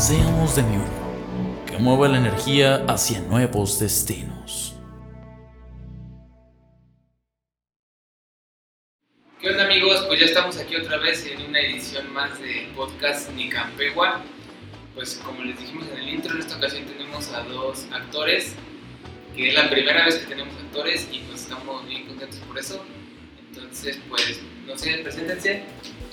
Seamos de mi uno, que mueva la energía hacia nuevos destinos. ¿Qué onda amigos? Pues ya estamos aquí otra vez en una edición más de podcast Nicampegua. Pues como les dijimos en el intro, en esta ocasión tenemos a dos actores, que es la primera vez que tenemos actores y pues estamos bien contentos por eso. Entonces, pues, no sé, preséntense.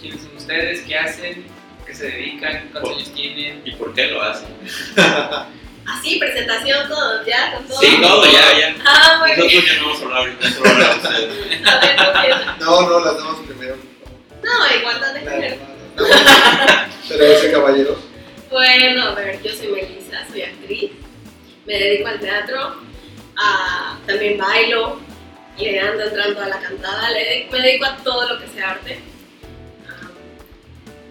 ¿Quiénes son ustedes? ¿Qué hacen? ¿Qué se dedican? ¿Cuántos años tienen? ¿Y por qué lo hacen? Así, presentación, todo, ya, con todo. Sí, todo, ya, ya. Ah, muy bien. Nosotros ya no vamos a hablar ahorita, solo hablar a ustedes. A ver, no. No, no, las damos primero. No, igual no de no. Pero ese caballero. Bueno, a ver, yo soy Melissa, soy actriz. Me dedico al teatro. a- también bailo. Le ando entrando a la cantada. Le dedico- me dedico a todo lo que sea arte.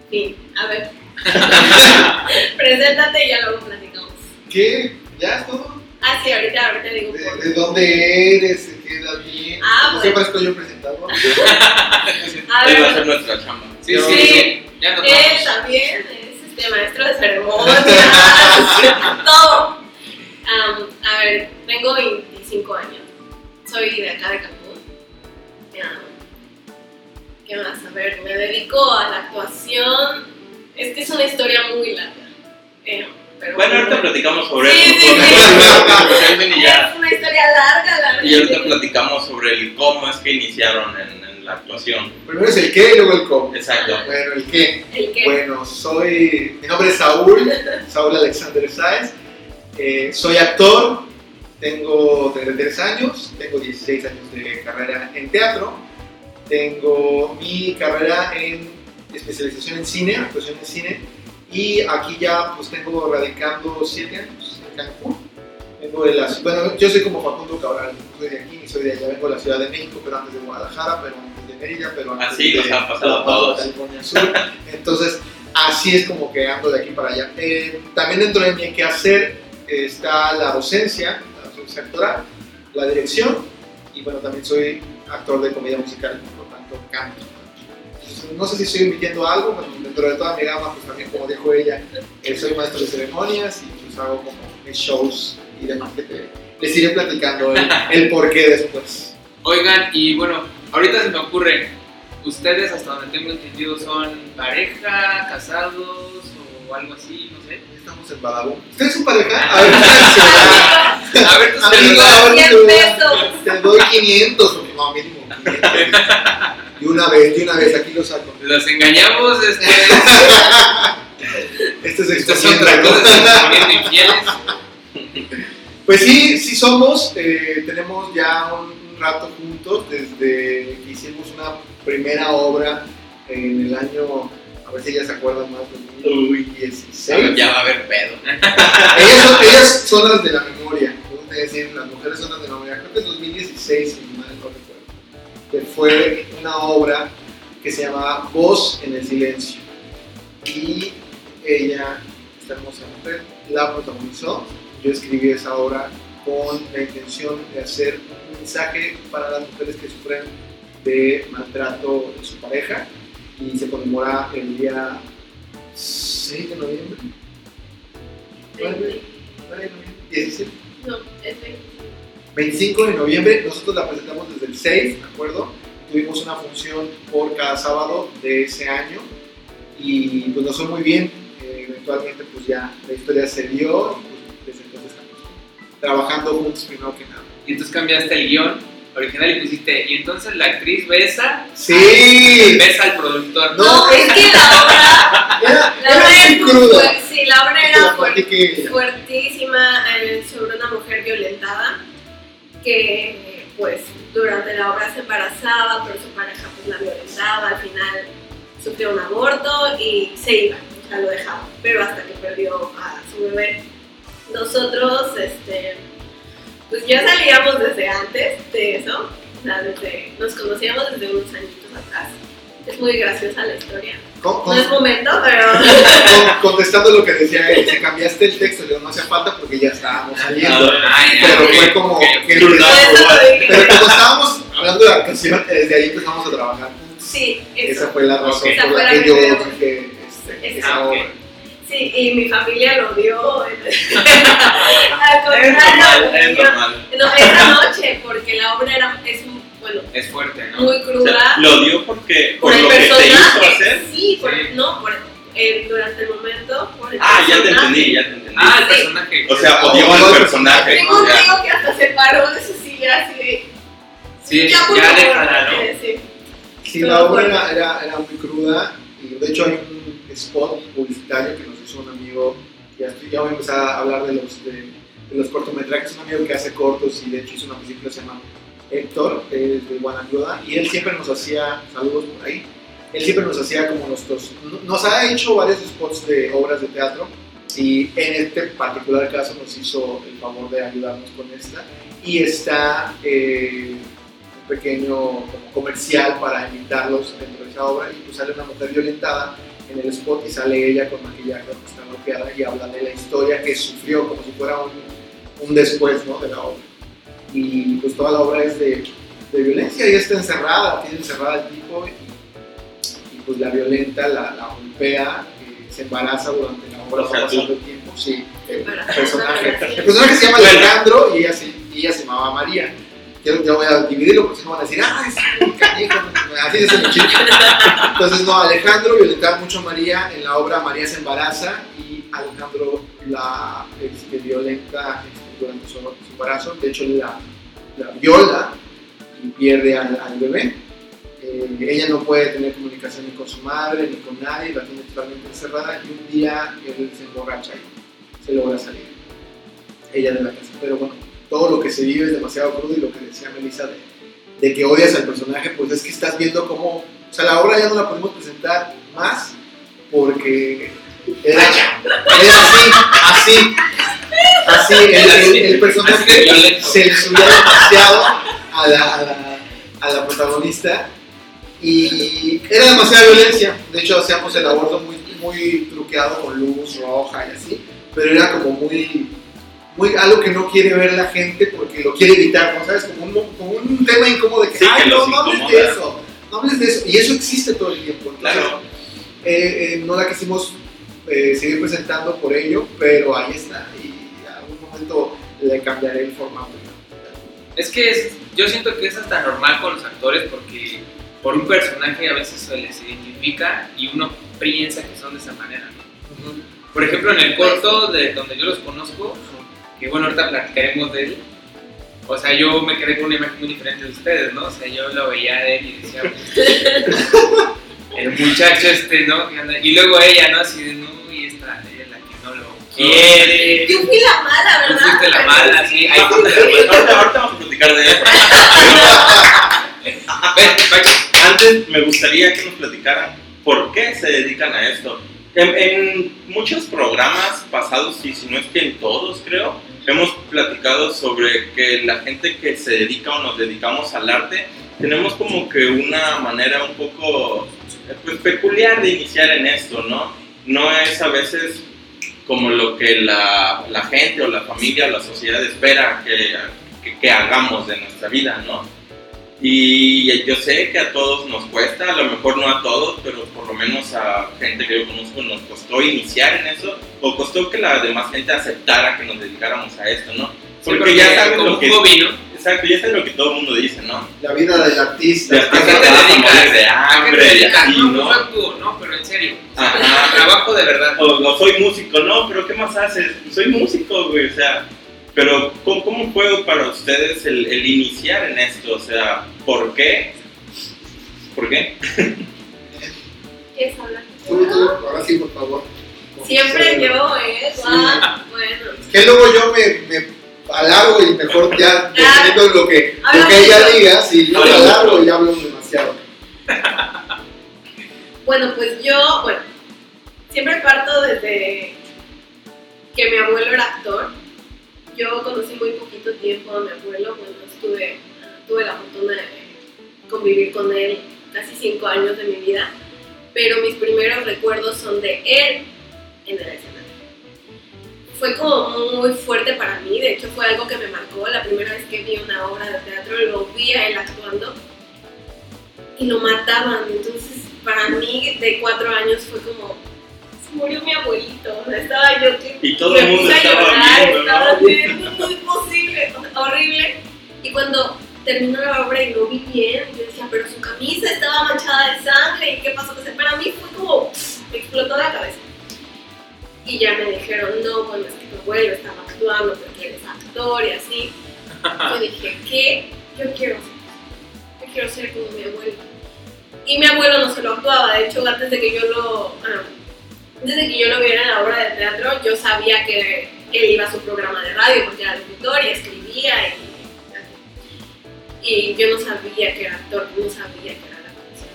Sí, a ver. Preséntate y ya luego platicamos. ¿Qué? ¿Ya es todo? Ah, sí, ahorita, ahorita digo ¿De, por de dónde eres? ¿De qué edad tienes? Ah, bueno. Siempre estoy yo presentado. A Ahí va a ver, ser nuestra chamba. Sí, sí, sí. Ya nos Él vamos. también es este, maestro de ceremonias, todo. A ver, tengo 25 años. Soy de acá de Cancún. Am, ¿Qué más? A ver, me dedico a la actuación. Es que es una historia muy larga. Eh, pero Bueno, ahorita platicamos sobre Sí, y ya. Es una historia larga, larga. Y ahorita platicamos sobre el cómo es que iniciaron en, en la actuación. Primero es el qué y luego el cómo. Exacto. Bueno, el qué. El que. Bueno, soy. Mi nombre es Saúl, Saúl Alexander Sáez. Eh, soy actor, tengo 33 años, tengo 16 años de carrera en teatro, tengo mi carrera en especialización en cine, actuación en cine, y aquí ya pues tengo radicando 7 años en Cancún. Vengo de la, bueno, yo soy como Facundo Cabral, soy de aquí soy de allá, vengo de la Ciudad de México, pero antes de Guadalajara, pero antes de Mérida, pero antes Así de nos ha pasado Paz, todos. California Sur. Entonces, así es como que ando de aquí para allá. Eh, también dentro de mi quehacer eh, está la docencia, la docencia actoral, la dirección y bueno, también soy actor de comedia musical, No sé si estoy invitando algo, dentro de toda mi gama, pues también como dijo ella, eh, soy maestro de ceremonias y pues hago como mis shows y demás que te- les iré platicando el, el por qué después. Oigan, y bueno, ahorita se me ocurre, ustedes hasta donde tengo entendido son pareja, casados o algo así, no sé. Estamos en Badabun. ¿Ustedes son pareja? A ver, ¿qué A ver, tus Amigo, ahora. Te doy 500, no, mínimo 500. Y una vez, de una vez, aquí lo saco. Los engañamos, este, Este es exponiendo. Pues sí, sí somos. eh, tenemos ya un, rato juntos desde que hicimos una primera obra en el año, a ver si ya se acuerdan más, 2016. Ya va a haber pedo. ellas, son, ellas son las de la memoria, es decir, las mujeres son las de la memoria. Creo que es 2016, si no que fue una obra que se llamaba Voz en el Silencio. Y ella, esta hermosa mujer, la protagonizó. Yo escribí esa obra con la intención de hacer un mensaje para las mujeres que sufren de maltrato de su pareja y se conmemora el día 6 de noviembre. ¿Nueve? ¿Nueve de noviembre? 17. No, 25 de noviembre, nosotros la presentamos desde el 6, ¿de acuerdo? Tuvimos una función por cada sábado de ese año y pues nos fue muy bien. Eh, eventualmente pues ya la historia se dio y pues desde entonces estamos trabajando juntos primero que nada. Y entonces cambiaste el guion original y pusiste, y entonces la actriz besa, Sí, besa al productor. No, No, es que la obra, era, la era obra muy cruda. Sí, la obra era fuertísima eh, sobre una mujer violentada que pues durante la obra se embarazaba pero su pareja pues la violentaba al final sufrió un aborto y se iba o sea, lo dejaba, pero hasta que perdió a su bebé. Nosotros, este, pues ya salíamos desde antes de eso, o sea, desde, nos conocíamos desde unos añitos atrás. Es muy graciosa la historia. Con- No es momento, pero con- contestando lo que decía él, se cambiaste el texto, le digo, no hacía falta porque ya estábamos saliendo. Pero fue como que dije. Pero como estábamos hablando de la canción, desde ahí empezamos a trabajar. Sí, eso. Esa fue la razón Ok. Esa por fue la que yo dije este, Esa. obra. Sí, y mi familia lo dio. Al Es contrario, normal, es yo- normal. No, esa noche, porque la obra era, es, bueno, Es fuerte, ¿no? muy O cruda. sea, lo dio porque por por el lo que te hizo personaje. hacer. Sí, por, Sí. no, por, eh, durante el momento. Por el Ah, ya te personaje. entendí, ya te entendí. Ah, el Sí. personaje. O sea, odió al oh, personaje. Tengo un amigo que hasta se paró de su silla así de. sí, ya, por ya favor, déjala, ¿no? sí. Sí, la obra era, era, era muy cruda y de hecho hay un spot publicitario que nos hizo un amigo, ya, estoy- ya voy a empezar a hablar de los, de, de los cortometrajes, un amigo que hace cortos y de hecho hizo una película que se llama Héctor, es de Guanajuato, y él siempre nos hacía, saludos por ahí, él siempre nos hacía como nuestros, nos ha hecho varios spots de obras de teatro y en este particular caso nos hizo el favor de ayudarnos con esta. Y está eh, un pequeño como comercial para invitarlos dentro de esa obra y pues sale una mujer violentada en el spot y sale ella con maquillaje está bloqueada y habla de la historia que sufrió como si fuera un, un después ¿no? de la obra y pues toda la obra es de, de violencia y está encerrada, tiene encerrada el tipo y, y, pues la violenta, la, la golpea, eh, se embaraza durante la obra, va pasando el tiempo, sí, el personaje. El personaje se llama. Alejandro y ella se, y ella se llamaba María. Yo, yo voy a dividirlo porque si no van a decir, ah, es un canijo, así es el chiste. Entonces, no, Alejandro violentaba mucho a María. En la obra María se embaraza y Alejandro la este, violenta durante su, embarazo. De hecho, la, la viola y pierde al, al bebé. Eh, ella no puede tener comunicación ni con su madre ni con nadie, la tiene totalmente encerrada y un día él se emborracha y se logra salir. Ella de la casa. Pero bueno, todo lo que se vive es demasiado crudo y lo que decía Melissa de, de que odias al personaje, pues es que estás viendo cómo, o sea, la obra ya no la podemos presentar más porque era, era así, así, así, el, el- personaje se le subía demasiado a la, a la, a la protagonista y era demasiada violencia, de hecho hacíamos el aborto muy, muy truqueado con luz roja y así, pero era como muy muy algo que no quiere ver la gente porque lo quiere evitar, ¿no sabes? Como un, como un tema incómodo de que, Sí, que ay, no, no hables de incomoda". eso, no hables de eso. Y eso existe todo el tiempo. Entonces, Claro. eh, eh, no la quisimos eh, seguir presentando por ello, pero ahí está. Y en algún momento le cambiaré el formato. Es que es- yo siento que es hasta normal con los actores porque por un personaje a veces se les identifica y uno piensa que son de esa manera. ¿no? Por ejemplo, en el corto de donde yo los conozco, que bueno, ahorita platicaremos de él, o sea, yo me quedé con una imagen muy diferente de ustedes, ¿no? O sea, yo lo veía de él y decía, el muchacho este, ¿no? Y luego ella, ¿no? Así de, quiere. Yo fui la mala, Tú ¿verdad? fuiste la mala, sí. Ahí fuiste la mala. Ahorita, vamos a platicar de eso. Antes me gustaría que nos platicaran por qué se dedican a esto. En, en muchos programas pasados, y si no es que en todos creo, hemos platicado sobre que la gente que se dedica o nos dedicamos al arte, tenemos como que una manera un poco pues, peculiar de iniciar en esto, ¿no? No es a veces como lo que la, la gente o la familia o la sociedad espera que, que, que hagamos de nuestra vida, ¿no? Y yo sé que a todos nos cuesta, a lo mejor no a todos, pero por lo menos a gente que yo conozco nos costó iniciar en eso, o costó que la demás gente aceptara que nos dedicáramos a esto, ¿no? Porque, ya saben como lo que... un ¿no? Exacto, ya saben lo que todo el mundo dice, ¿no? La vida del artista. De ¿A qué te Vas a dedicas? morir de ¿A qué hambre te y dedicas? así, No, ¿no? pues tú, no, pero en serio. Ajá. Trabajo de verdad. O, o soy músico, no, pero ¿qué más haces? Soy músico, güey, o sea, pero ¿cómo, cómo fue para ustedes el, el iniciar en esto? O sea, ¿por qué? ¿Por qué? ¿Quieres hablar? Tú, tú, ahora sí, por favor. Siempre yo, ¿eh? Sí. Ah, bueno. Que luego yo me, me alargo y mejor ya, dependiendo de lo que, lo que ella diga, si Habla alargo y hablo demasiado. Bueno, pues yo, bueno, siempre parto desde que mi abuelo era actor. Yo conocí muy poquito tiempo a mi abuelo, bueno, estuve, tuve la fortuna de convivir con él casi cinco años de mi vida, pero mis primeros recuerdos son de él en el escenario. Fue como muy fuerte para mí, de hecho fue algo que me marcó la primera vez que vi una obra de teatro, lo vi a él actuando y lo mataban, entonces para mí de cuatro años fue como murió mi abuelito, o sea, estaba yo que Y todo me el mundo puse a estaba llorar, viendo, estaba ¿no? viendo, no es posible, horrible. Y cuando terminó la obra y lo vi bien, yo decía, pero su camisa estaba manchada de sangre, ¿y qué pasó? Sea, para mí fue como, me explotó la cabeza. Y ya me dijeron, no, bueno, es que tu abuelo estaba actuando porque eres actor y así. Yo dije, ¿qué? Yo quiero ser, yo quiero ser como mi abuelo. Y mi abuelo no se lo actuaba, de hecho, antes de que yo lo, antes de que yo lo viera en la obra de teatro, yo sabía que él iba a su programa de radio porque era locutor y escribía y, y yo no sabía que era actor, no sabía que era la canción.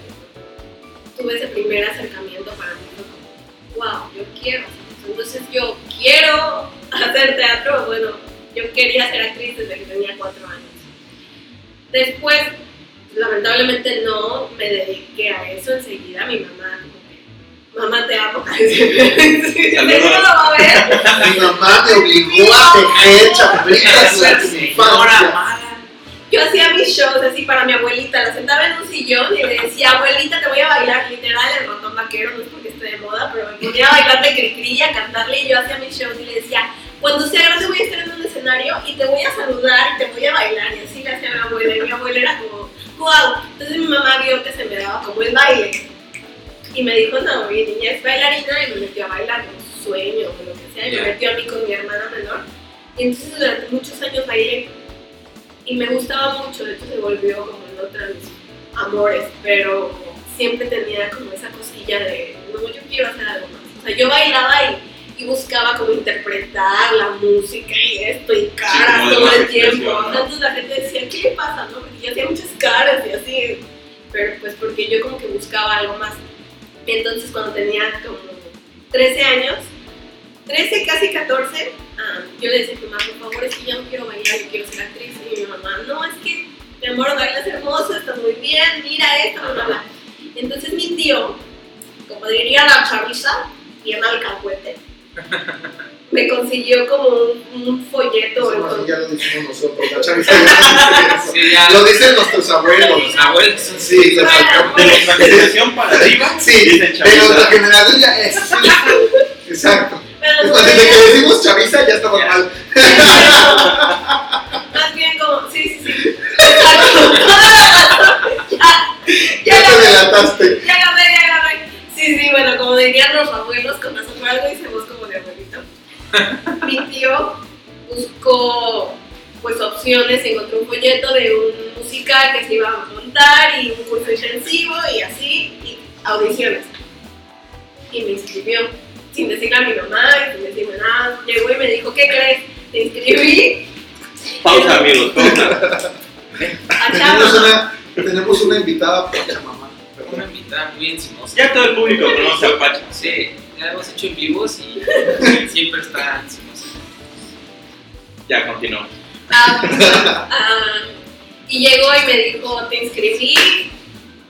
Tuve ese primer acercamiento para mí, fue como, wow, yo quiero. Entonces yo quiero hacer teatro, bueno, yo quería ser actriz desde que tenía cuatro años. Después, lamentablemente no me dediqué a eso enseguida, mi mamá mamá te amo, lo va a ver. Mi mamá me obligó a tejer chaplitas. Yo hacía mis shows así para mi abuelita, la sentaba en un sillón y le decía, abuelita, te voy a bailar, literal, el ratón vaquero, no es de moda, pero me ponía a bailar de cricri, a cantarle y yo hacía mis shows y le decía, cuando sea grande voy a estar en un escenario y te voy a saludar y te voy a bailar. Y así le hacía a mi abuela y mi abuela era como, wow, entonces mi mamá vio que se me daba como el baile y me dijo, no, mi niña es bailarina y me metió a bailar con sueño o lo que sea y me metió a mí con mi hermana menor. Y entonces durante muchos años bailé y me gustaba mucho, de hecho se volvió como en de mis amores, pero siempre tenía como esa cosilla de, no, yo quiero hacer algo más. O sea, yo bailaba y, y buscaba como interpretar la música y esto y caras todo el tiempo. Entonces la gente decía, ¿qué le pasa? No? Porque yo hacía muchas caras y así, pero pues porque yo como que buscaba algo más. Entonces cuando tenía como 13 años, 13, casi 14, ah, yo le decía a mi mamá, por favor, es que ya no quiero bailar, yo quiero ser actriz. Y mi mamá, no, es que, mi amor, bailas hermoso, estás muy bien, mira esto, bla. Entonces mi tío, como diría la chaviza, y en alcahuete, me consiguió como un, un folleto. Eso con- ya lo decimos nosotros, la chaviza ya no dice Sí, ya. eso. Lo dicen nuestros abuelos. Los abuelos Sí. De nuestra generación para arriba, Sí, de nuestra generación ya es. Exacto. Pero Después de que decimos chaviza ya estamos Ya. mal. Más bien como, sí, sí, sí. Exacto. ya, ya, Ya te agarré, adelantaste. ya. Sí, sí, bueno, como dirían los abuelos, con razón por algo hice voz como de abuelito. Mi tío buscó pues opciones, encontró un folleto de un musical que se iba a montar y un curso intensivo y así, y audiciones. Y me inscribió, sin decirle a mi mamá y sin decirme nada. Llegó y me dijo, ¿qué crees? Te inscribí Pausa, amigos, pausa. Tenemos una, tenemos una invitada pocha mamá. Una invitada muy encimosa. Ya todo el público conoce a Pacha. Sí, ya hemos hecho en vivos y siempre está encimosa. Ya, continuamos. Ah, ah, y llegó y me dijo, te inscribí.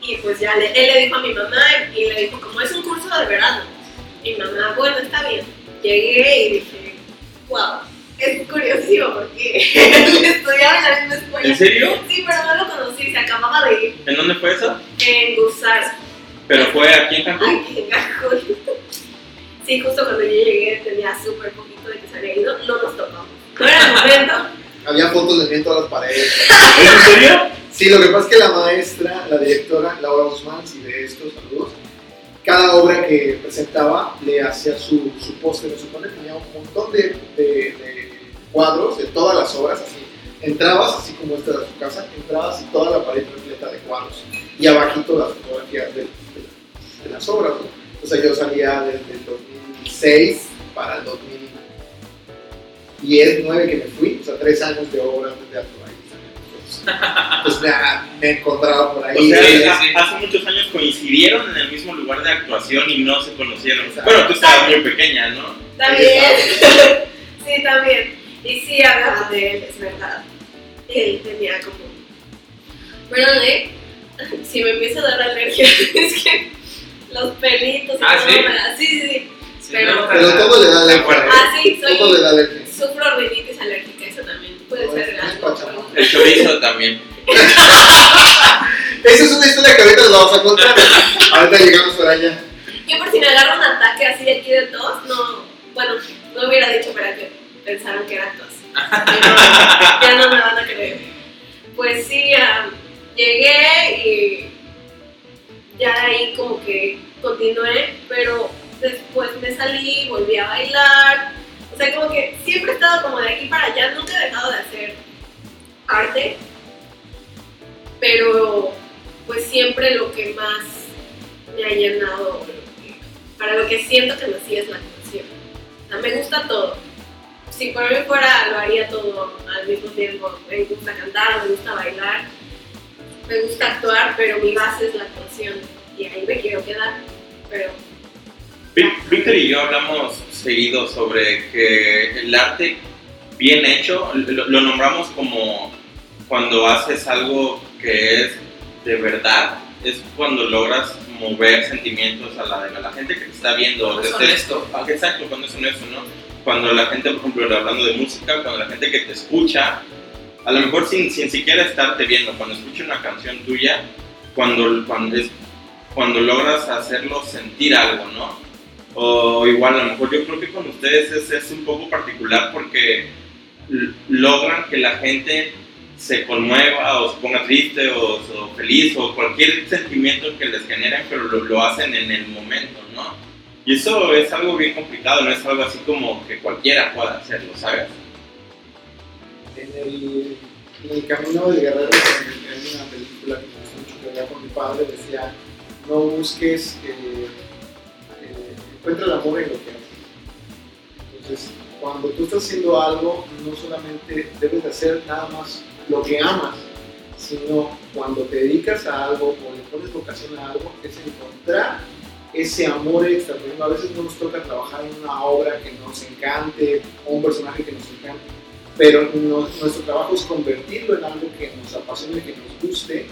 Y pues ya le- él le dijo a mi mamá y le dijo, como es un curso de verano. Y mi mamá, bueno, está bien. Llegué y dije, wow, es curiosísimo porque él estudiaba en la misma escuela. ¿En serio? Sí, pero no lo conocí, se acababa de ir ¿En dónde fue eso? en Gusar. Pero fue aquí en Cancún. Ay, qué cajón. Sí, justo cuando yo llegué tenía súper poquito de que se había ido, no nos topamos. No era el momento. Había fotos de mí en todas las paredes. ¿En serio? Sí, lo que pasa es que la maestra, la directora, Laura Guzmán, si de estos saludos, cada obra que presentaba le hacía su, su póster, se supone que tenía un montón de, de- de cuadros de todas las obras, así. Entrabas, así como esta de su casa, entrabas y toda la pared repleta de cuadros. Y abajito las fotografías de, de- de las obras, ¿no? O sea, yo salía desde el 2006 para el 2010, 9 que me fui, o sea, tres años de obras de teatro ahí. nosotros. pues me, he encontrado por O ahí. sea, Sí, sí, ha- sí. hace muchos años coincidieron en el mismo lugar de actuación y no se conocieron. Exacto. Bueno, tú estabas muy pequeña, ¿no? También. sí, también. Y sí, hablaba de él, es verdad. Él tenía como. Perdóname, si me empieza a dar alergia, es que los pelitos y Ah, todo ¿sí? me Sí, sí, sí. Sí, Pero- Pero todo le da de alergia. Ah, sí, soy. Todo le da alergia. Sufro rinitis alérgica, eso también puede No, ser algo. El chorizo también. Esa es una historia que ahorita les vamos a contar. ahorita llegamos por allá. Yo por si me agarro un ataque así de aquí de tos, no, bueno, no hubiera dicho para que pensaran que era tos. Pero ya no me van a creer. Pues sí, ah, llegué y ya ahí como que continué, pero después me salí, volví a bailar. O sea, como que siempre he estado como de aquí para allá, nunca he dejado de hacer arte, pero pues siempre lo que más me ha llenado, para lo que siento que nací es la actuación. O sea, me gusta todo. Si por mí fuera, lo haría todo al mismo tiempo. Me gusta cantar, me gusta bailar, me gusta actuar, pero mi base es la actuación y ahí me quiero quedar. Pero Víctor y yo hablamos seguido sobre que el arte bien hecho, lo, lo nombramos como cuando haces algo que es de verdad, es cuando logras mover sentimientos a la, a la gente que te está viendo. Es Te- honesto. Ah, Exacto, cuando es honesto, ¿no? Cuando la gente, por ejemplo, hablando de música, cuando la gente que te escucha, a lo mejor sin, sin siquiera estarte viendo, cuando escucha una canción tuya, cuando, cuando, es, cuando logras hacerlo sentir algo, ¿no? O igual, a lo mejor yo creo que con ustedes es, es un poco particular porque logran que la gente se conmueva o se ponga triste o, o feliz o cualquier sentimiento que les generen, pero lo, lo hacen en el momento, ¿no? Y eso es algo bien complicado, no es algo así como que cualquiera pueda hacerlo, ¿sabes? En el, camino del guerrero, en una película que me mucho que veía con mi padre, decía, no busques, eh, eh, encuentra el amor en lo que haces. Entonces, cuando tú estás haciendo algo, no solamente debes de hacer nada más lo que amas, sino cuando te dedicas a algo o le pones vocación a algo, es encontrar ese amor extra. Por ejemplo, a veces no nos toca trabajar en una obra que nos encante o un personaje que nos encante, pero no- nuestro trabajo es convertirlo en algo que nos apasione, que nos guste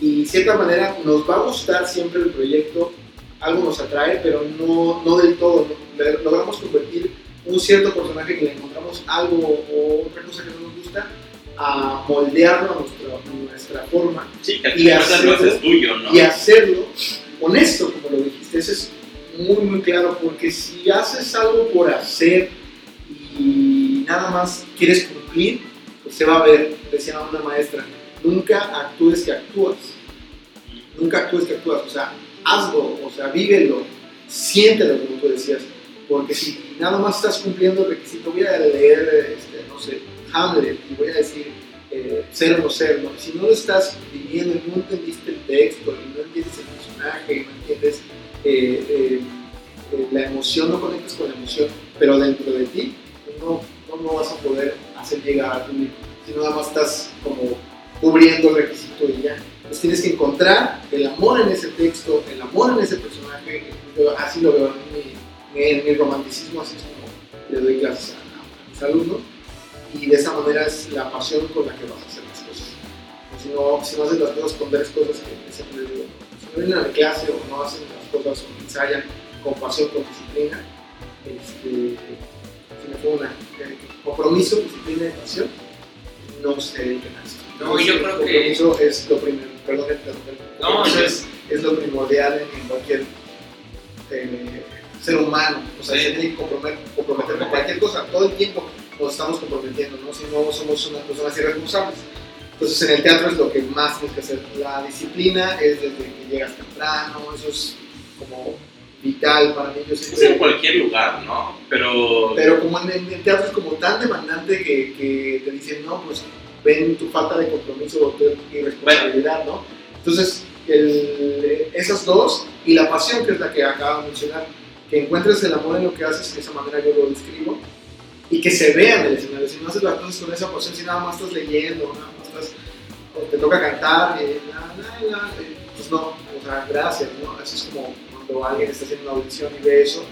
y de cierta manera nos va a gustar siempre el proyecto, algo nos atrae, pero no, no del todo. Logramos convertir un cierto personaje que le encontramos algo o otra cosa que no nos gusta a moldearlo a nuestra, nuestra forma Sí, que al Y hacerlo- haces tuyo, ¿no? y hacerlo honesto, como lo dijiste. Eso es muy, muy claro, porque si haces algo por hacer y nada más quieres cumplir, pues se va a ver, decía una maestra, nunca actúes que actúas. Nunca actúes que actúas, o sea, hazlo, o sea, vívelo, siéntelo, como tú decías. Porque si nada más estás cumpliendo el requisito, voy a leer, este, no sé, Hamlet y voy a decir eh, ser o no ser, si no lo estás viviendo, no entendiste el texto, no entiendes el personaje, no entiendes eh, eh, eh, la emoción, no conectas con la emoción, pero dentro de ti no, no lo vas a poder hacer llegar si no nada más estás como cubriendo el requisito y ya. Entonces tienes que encontrar el amor en ese texto, el amor en ese personaje, yo así lo veo en mi, en mi romanticismo, así es como le doy clases a, a mis alumnos, y de esa manera es la pasión con la que vas a hacer las cosas. Si no, si no haces las cosas con tres cosas que siempre digo, si no vienen a la clase o no hacen cosas o ensayan con pasión, con disciplina, este, si me fue una, eh, compromiso, disciplina y pasión, no se dediquen a esto. No, yo creo que- Compromiso es lo primero, perdón, perdón, No, es, es lo primordial en, en cualquier eh, ser humano, o sea, Sí. se tiene que comprometer, comprometer con cualquier cosa, todo el tiempo nos estamos comprometiendo, ¿no? si no somos unas personas irresponsables. Entonces en el teatro es lo que más tienes que hacer. La disciplina es desde que llegas temprano, eso es como vital para mí. Yo Es en cualquier lugar, ¿no? Pero, pero como en, el teatro es como tan demandante que, que te dicen, no, pues ven tu falta de compromiso o tu irresponsabilidad, ¿no? Entonces, el- esas dos y la pasión, que es la que acabo de mencionar, que encuentres el amor en lo que haces, de esa manera yo lo describo, y que se vea en el escenario. Si no haces las cosas con esa pasión, si nada más estás leyendo, nada más estás o te toca cantar, y la, la, la, eh, pues no, o sea, gracias, ¿no? Así es como cuando alguien está haciendo una audición y ve eso,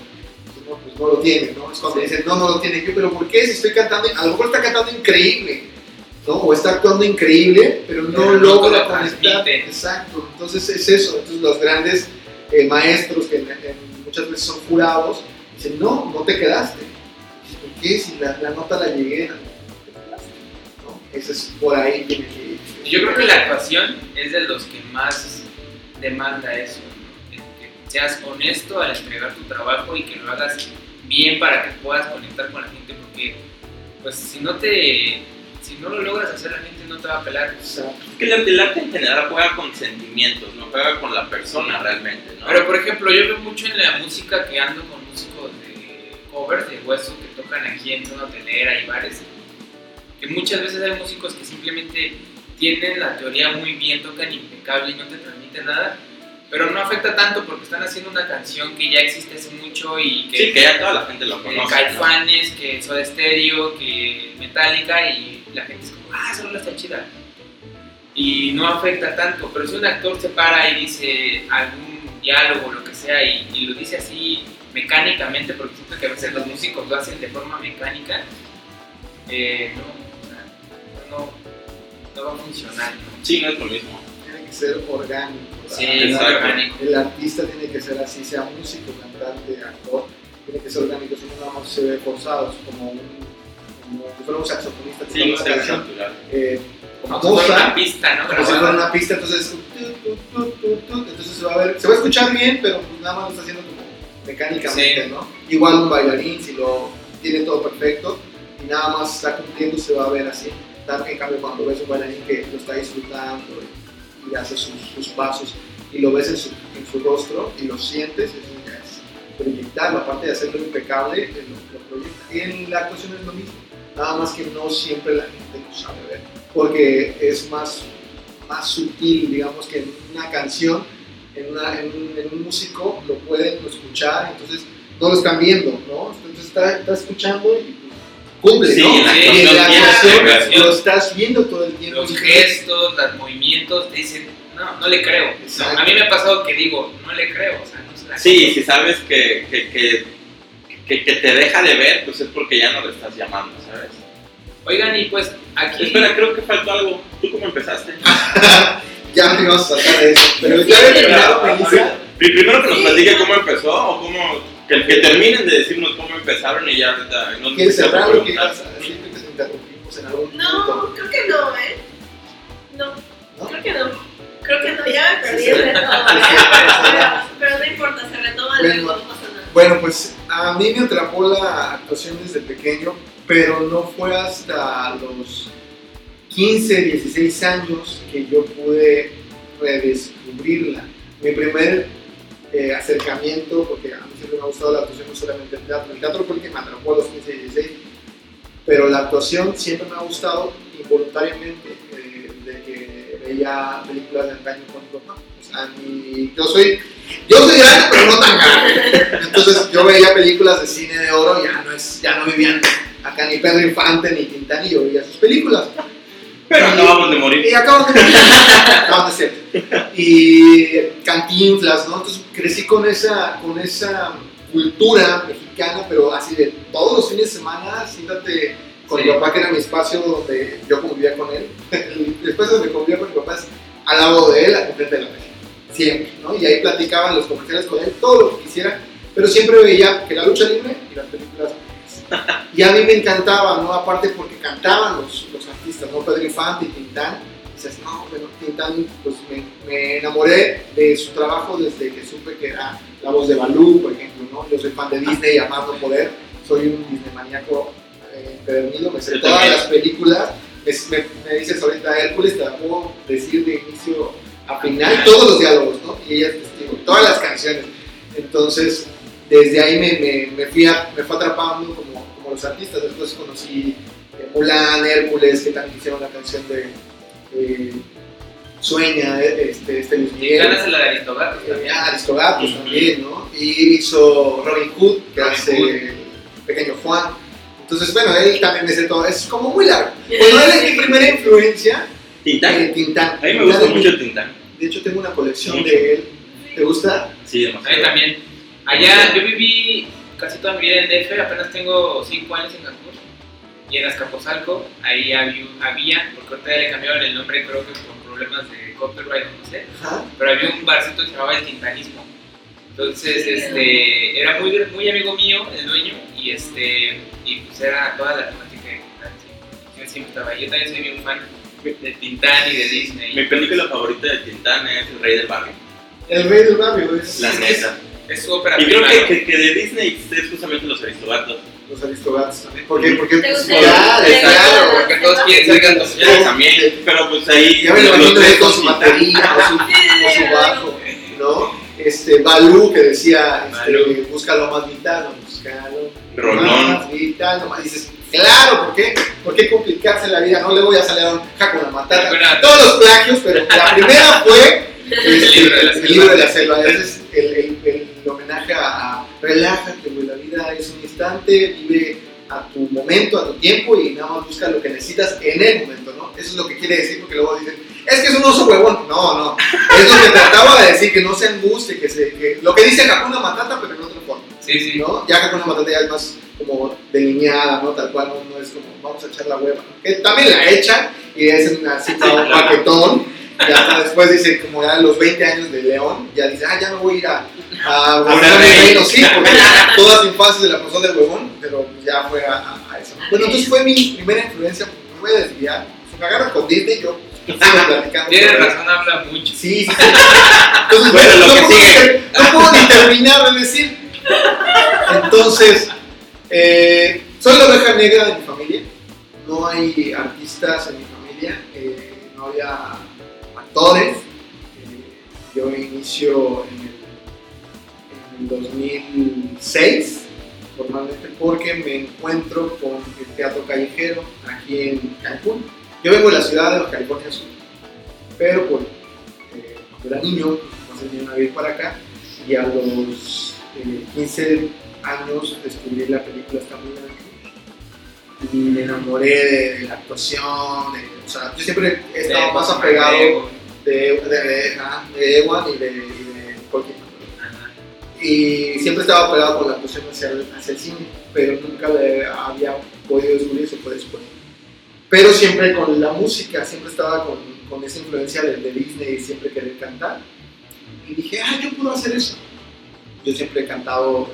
pues no, pues no lo tiene, ¿no? Es cuando dicen, no, no lo tiene, yo, pero ¿por qué? Si estoy cantando, a lo mejor está cantando increíble, ¿no? O está actuando increíble, pero no Pero logra lo conectar. Exacto, entonces es eso, entonces los grandes eh, maestros que en- en- muchas veces son jurados, dicen, no, no te quedaste. ¿Por qué? Si la, la nota la llegué, no te quedaste, ¿no? Ese es por ahí tiene que ir. Yo creo que la actuación es de los que más demanda eso, seas honesto al entregar tu trabajo y que lo hagas bien para que puedas conectar con la gente, porque pues si no te, si no lo logras hacer la gente no te va a pelar. Exacto. Es que el, el arte en general juega con sentimientos, no juega con la persona realmente, ¿no? Pero por ejemplo, yo veo mucho en la música que ando con músicos de covers de hueso que tocan aquí en zona hotelera y bares, que muchas veces hay músicos que simplemente tienen la teoría muy bien, tocan impecable y no te transmiten nada, pero no afecta tanto porque están haciendo una canción que ya existe hace mucho y que, sí, que ya toda la gente lo que conoce. ¿no? Caifanes, que Soda Stereo, que Metallica y la gente es como, ah, esa rola está chida. Y no afecta tanto, pero si un actor se para y dice algún diálogo o lo que sea y, y lo dice así mecánicamente, porque siento que a veces los músicos lo hacen de forma mecánica, eh, no, no, no va a funcionar. ¿no? Sí, no es lo mismo. Tiene que ser orgánico. Sí. El artista tiene que ser así, sea músico, cantante, actor, tiene que ser orgánico, si no nada más se ve forzado, es como un, como si fuera un saxofonista Sí, no eh, como Como si fuera una pista, ¿no? como si fuera una pista, entonces, tu, tu, tu, tu, tu, entonces se va a ver, se va a escuchar bien, pero pues nada más lo está haciendo como mecánicamente, Sí. ¿no? Igual un bailarín, si lo tiene todo perfecto y nada más está cumpliendo, se va a ver así. En cambio, cuando ves un bailarín que lo está disfrutando y, hace sus, sus pasos y lo ves en su, en su rostro y lo sientes, es proyectarlo, aparte de hacerlo impecable, eh, lo, lo proyecta. Y en la actuación es lo mismo, nada más que no siempre la gente lo sabe ver, porque es más, más sutil, digamos, que en una canción, en, una- en un, en un músico lo pueden escuchar, entonces no lo están viendo, ¿no? Entonces está, está escuchando y cumple, Sí, ¿no? la Sí, y en la actuación lo estás viendo todo el tiempo. los gestos, los movimientos, te dicen, no, no le creo. Exacto. a mí me ha pasado que digo, no le creo, o sea, no se la Sí, si sabes que, que, que, que, que te deja de ver, pues es porque ya no le estás llamando, ¿sabes? Oigan, y pues aquí... Espera, creo que faltó algo. ¿Tú cómo empezaste? Ya me ibas a sacar de eso. Pero ya había terminado, Primero que nos platique cómo empezó o cómo. Que, que terminen de decirnos cómo empezaron y ya ahorita. No ¿Quieres cerrar a decir? que te interrumpimos en algún No, punto. creo que no, ¿eh? No, ¿No? creo que no. Creo que no, ya me perdí el reto. Pero, pero no importa, se retoma Bueno. luego, no pasa nada. Bueno, pues a mí me atrapó la actuación desde pequeño, pero no fue hasta los 15, 16 años que yo pude redescubrirla. Mi primer eh, acercamiento, porque a mí me ha gustado la actuación, no solamente el teatro. El teatro fue el que me atrapó a los 15, 16, pero la actuación siempre me ha gustado involuntariamente, eh, de que veía películas de antaño con mi papá. O sea, yo soy yo soy grande, pero no tan grande. Entonces yo veía películas de cine de oro, ya no, es, ya no vivían acá ni Pedro Infante ni Quintana, y yo veía sus películas. Pero acabamos de morir. Y acaban de acaban de ser. Y cantinflas, ¿no? Entonces crecí con esa, con esa cultura mexicana, pero así de todos los fines de semana, siéntate con Sí. mi papá, que era mi espacio donde yo convivía con él. El espacio donde convivía con mi papá es al lado de él, enfrente de la mesa. Siempre, ¿no? Y ahí platicaban los comerciales con él, todo lo que quisiera, pero siempre veía que la lucha libre y las películas y a mí me encantaba, ¿no? Aparte porque cantaban los, los artistas, ¿no? Pedro Infante y Tintán. Dices, no, bueno, Tintán, pues me, me enamoré de su trabajo desde que supe que era la voz de Balú, por ejemplo, ¿no? Yo soy fan de Disney, amando poder, soy un Disney maníaco eh, empedernido, me sé todas las películas. Es- me, me dices ahorita Hércules, te la puedo decir de inicio a final, todos los diálogos, ¿no? Y ella es testigo, todas las canciones. Entonces, desde ahí me, me, me, fui, a- me fue atrapando como, como los artistas. Después conocí eh, Mulan, Hércules, que también hicieron la canción de eh, Sueña, eh, este, este Luis Miguel. Ganas la de Aristogatos Eh, también. ah, Aristogatos también, ¿no? Y hizo Robin Hood, que Robin hace Hood. el pequeño Juan. Entonces, bueno, él también me sé todo. Es como muy largo. Bueno, él es mi primera influencia ¿Tintán? Eh, Tintán. A mí me gusta es mucho Tintán. De hecho, tengo una colección Mucho. de él. ¿Te gusta? Sí, A mí demasiado. también. Allá yo viví casi toda mi vida en DF, apenas tengo 5 años en Cancún. Y en Azcapotzalco, ahí había, había, porque ahorita ya le cambiaron el nombre, creo que por problemas de copyright, no sé. Ajá. pero había un barcito que se llamaba el Tintanismo. Entonces, este, era muy, muy amigo mío, el dueño, y este, y pues era toda la temática de Tintán, sí. Yo siempre estaba ahí. Yo también soy bien fan de Tintán y de Mi Disney. película favorita de Tintán es El Rey del Barrio. El rey del barrio es La Es- neta. Es su ópera Y creo prima, que, ¿no? que, que de Disney es justamente Los Aristogatos. los aristogatos. ¿Por qué? Porque ¿Te gusta? ya, ¿Te claro. gusta? Porque todos quieren ser gatos. También, pero pues ahí. Ya me imagino tres él con su batería o su, o su bajo, ¿no? Este, Balú que decía, este, búscalo más vital, no, búscalo Rolón. más vital, nomás dices, claro, ¿por qué? ¿Por qué complicarse la vida? No le voy a salir a un Hakuna Matata. Hakuna- Todos los plagios, pero la primera fue este, libro de la el libro de la selva. Ese es el, el- el- el homenaje a, relájate, güey, la vida es un instante, vive a tu momento, a tu tiempo y nada más busca lo que necesitas en el momento, ¿no? Eso es lo que quiere decir porque luego dicen, es que es un oso huevón. No, no. Es lo que trataba de decir, que no se angustie, que se, que, lo que dice Hakuna Matata, pero en otra forma, Sí, sí. ¿no? Ya Hakuna Matata ya es más como delineada, ¿no? Tal cual, no, no es como, vamos a echar la hueva. ¿no? Que también la echan y es así como un paquetón. Y hasta después dice, como ya a los 20 años de León, ya dice, ah, ya me voy a ir a, a. Reino, sí, porque toda su infancia se la pasó de huevón, pero ya fue a, a- a eso. Bueno, entonces fue mi primera influencia, porque me voy a desviar. Si me agarran con Disney, yo sigo platicando. Sobre- razón, habla mucho. Sí, sí, sí. Entonces, Bueno, lo no, que puedo sigue. no puedo ni terminar de decir. Entonces, eh, soy la oveja negra de mi familia. No hay artistas en mi familia. eh, no había actores. eh, yo inicio en en el 2006, formalmente, porque me encuentro con el teatro callejero aquí en Cancún. Yo vengo de la ciudad de California Sur, pero por, eh, cuando era niño, me vinieron a vivir para acá y a los eh, 15 años descubrí la película Está muy y me enamoré de, de la actuación, de- o sea, yo siempre he estado más apegado de, de, Ewan y de, y de. Y siempre estaba pegado con la actuación hacia hacia el cine, pero nunca le había podido descubrir eso fue después. Pero siempre con la música, siempre estaba con, con esa influencia de, de Disney y siempre querer cantar. Y dije, ah, yo puedo hacer eso. Yo siempre he cantado,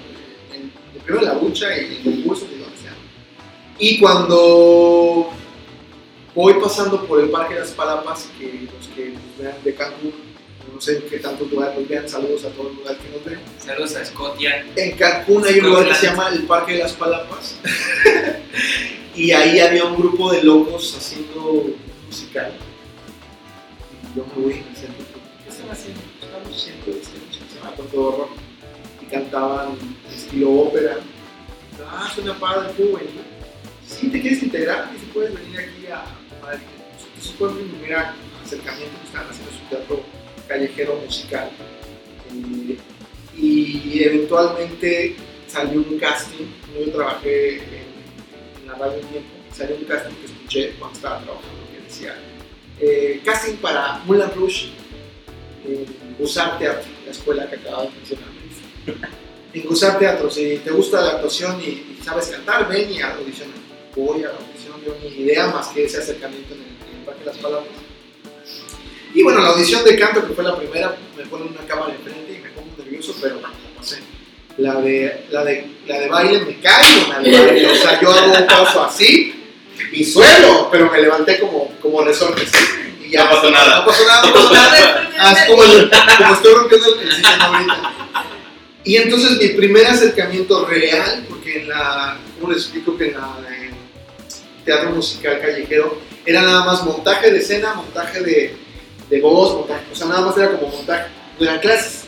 en, primero en la ducha y en concursos y donde sea. Y cuando voy pasando por el Parque de las Palapas, que los que vean de Cancún, no sé en qué tantos lugares nos vean, saludos a todos los lugares que nos ven. Saludos a Scotia. En Cancún hay un lugar que se llama el Parque de las Palapas. y ahí había un grupo de locos haciendo musical. Y yo me voy y me siento, ¿qué están haciendo? Estamos haciendo este música, se llama Todo Rock. Y cantaban estilo ópera. Ah, suena padre, ¿puedo venir? Sí, ¿te quieres integrar? Y si puedes venir aquí a... fue mi primer acercamiento que estaban haciendo su teatro callejero musical. Eh, y eventualmente salió un casting, yo trabajé en, en la radio un tiempo, salió un casting que escuché cuando estaba trabajando que decía eh, casting para Mulan Rouge en Gusar Teatro, la escuela que acaba de mencionar. En Gusar Teatro, si te gusta la actuación y, y sabes cantar, ven y audicionar. Voy a la audición, yo ni idea más que ese acercamiento en el, en el Parque de las Palabras. Y bueno, la audición de canto, que fue la primera, me ponen una cámara enfrente y me pongo nervioso, pero la pasé. La de, la, de, la de baile me caigo, la de baile. O sea, yo hago un paso así y suelo, pero me levanté como, como resortes. Y ya No pasó nada. No pasó nada, no pasó nada. Ah, es como, el- como estoy rompiendo el, el sistema ahorita. Y entonces mi primer acercamiento real, porque en la, ¿cómo les explico que en la en teatro musical callejero era nada más montaje de escena, montaje de, de voz, montaje, o sea, nada más era como montaje, no eran clases.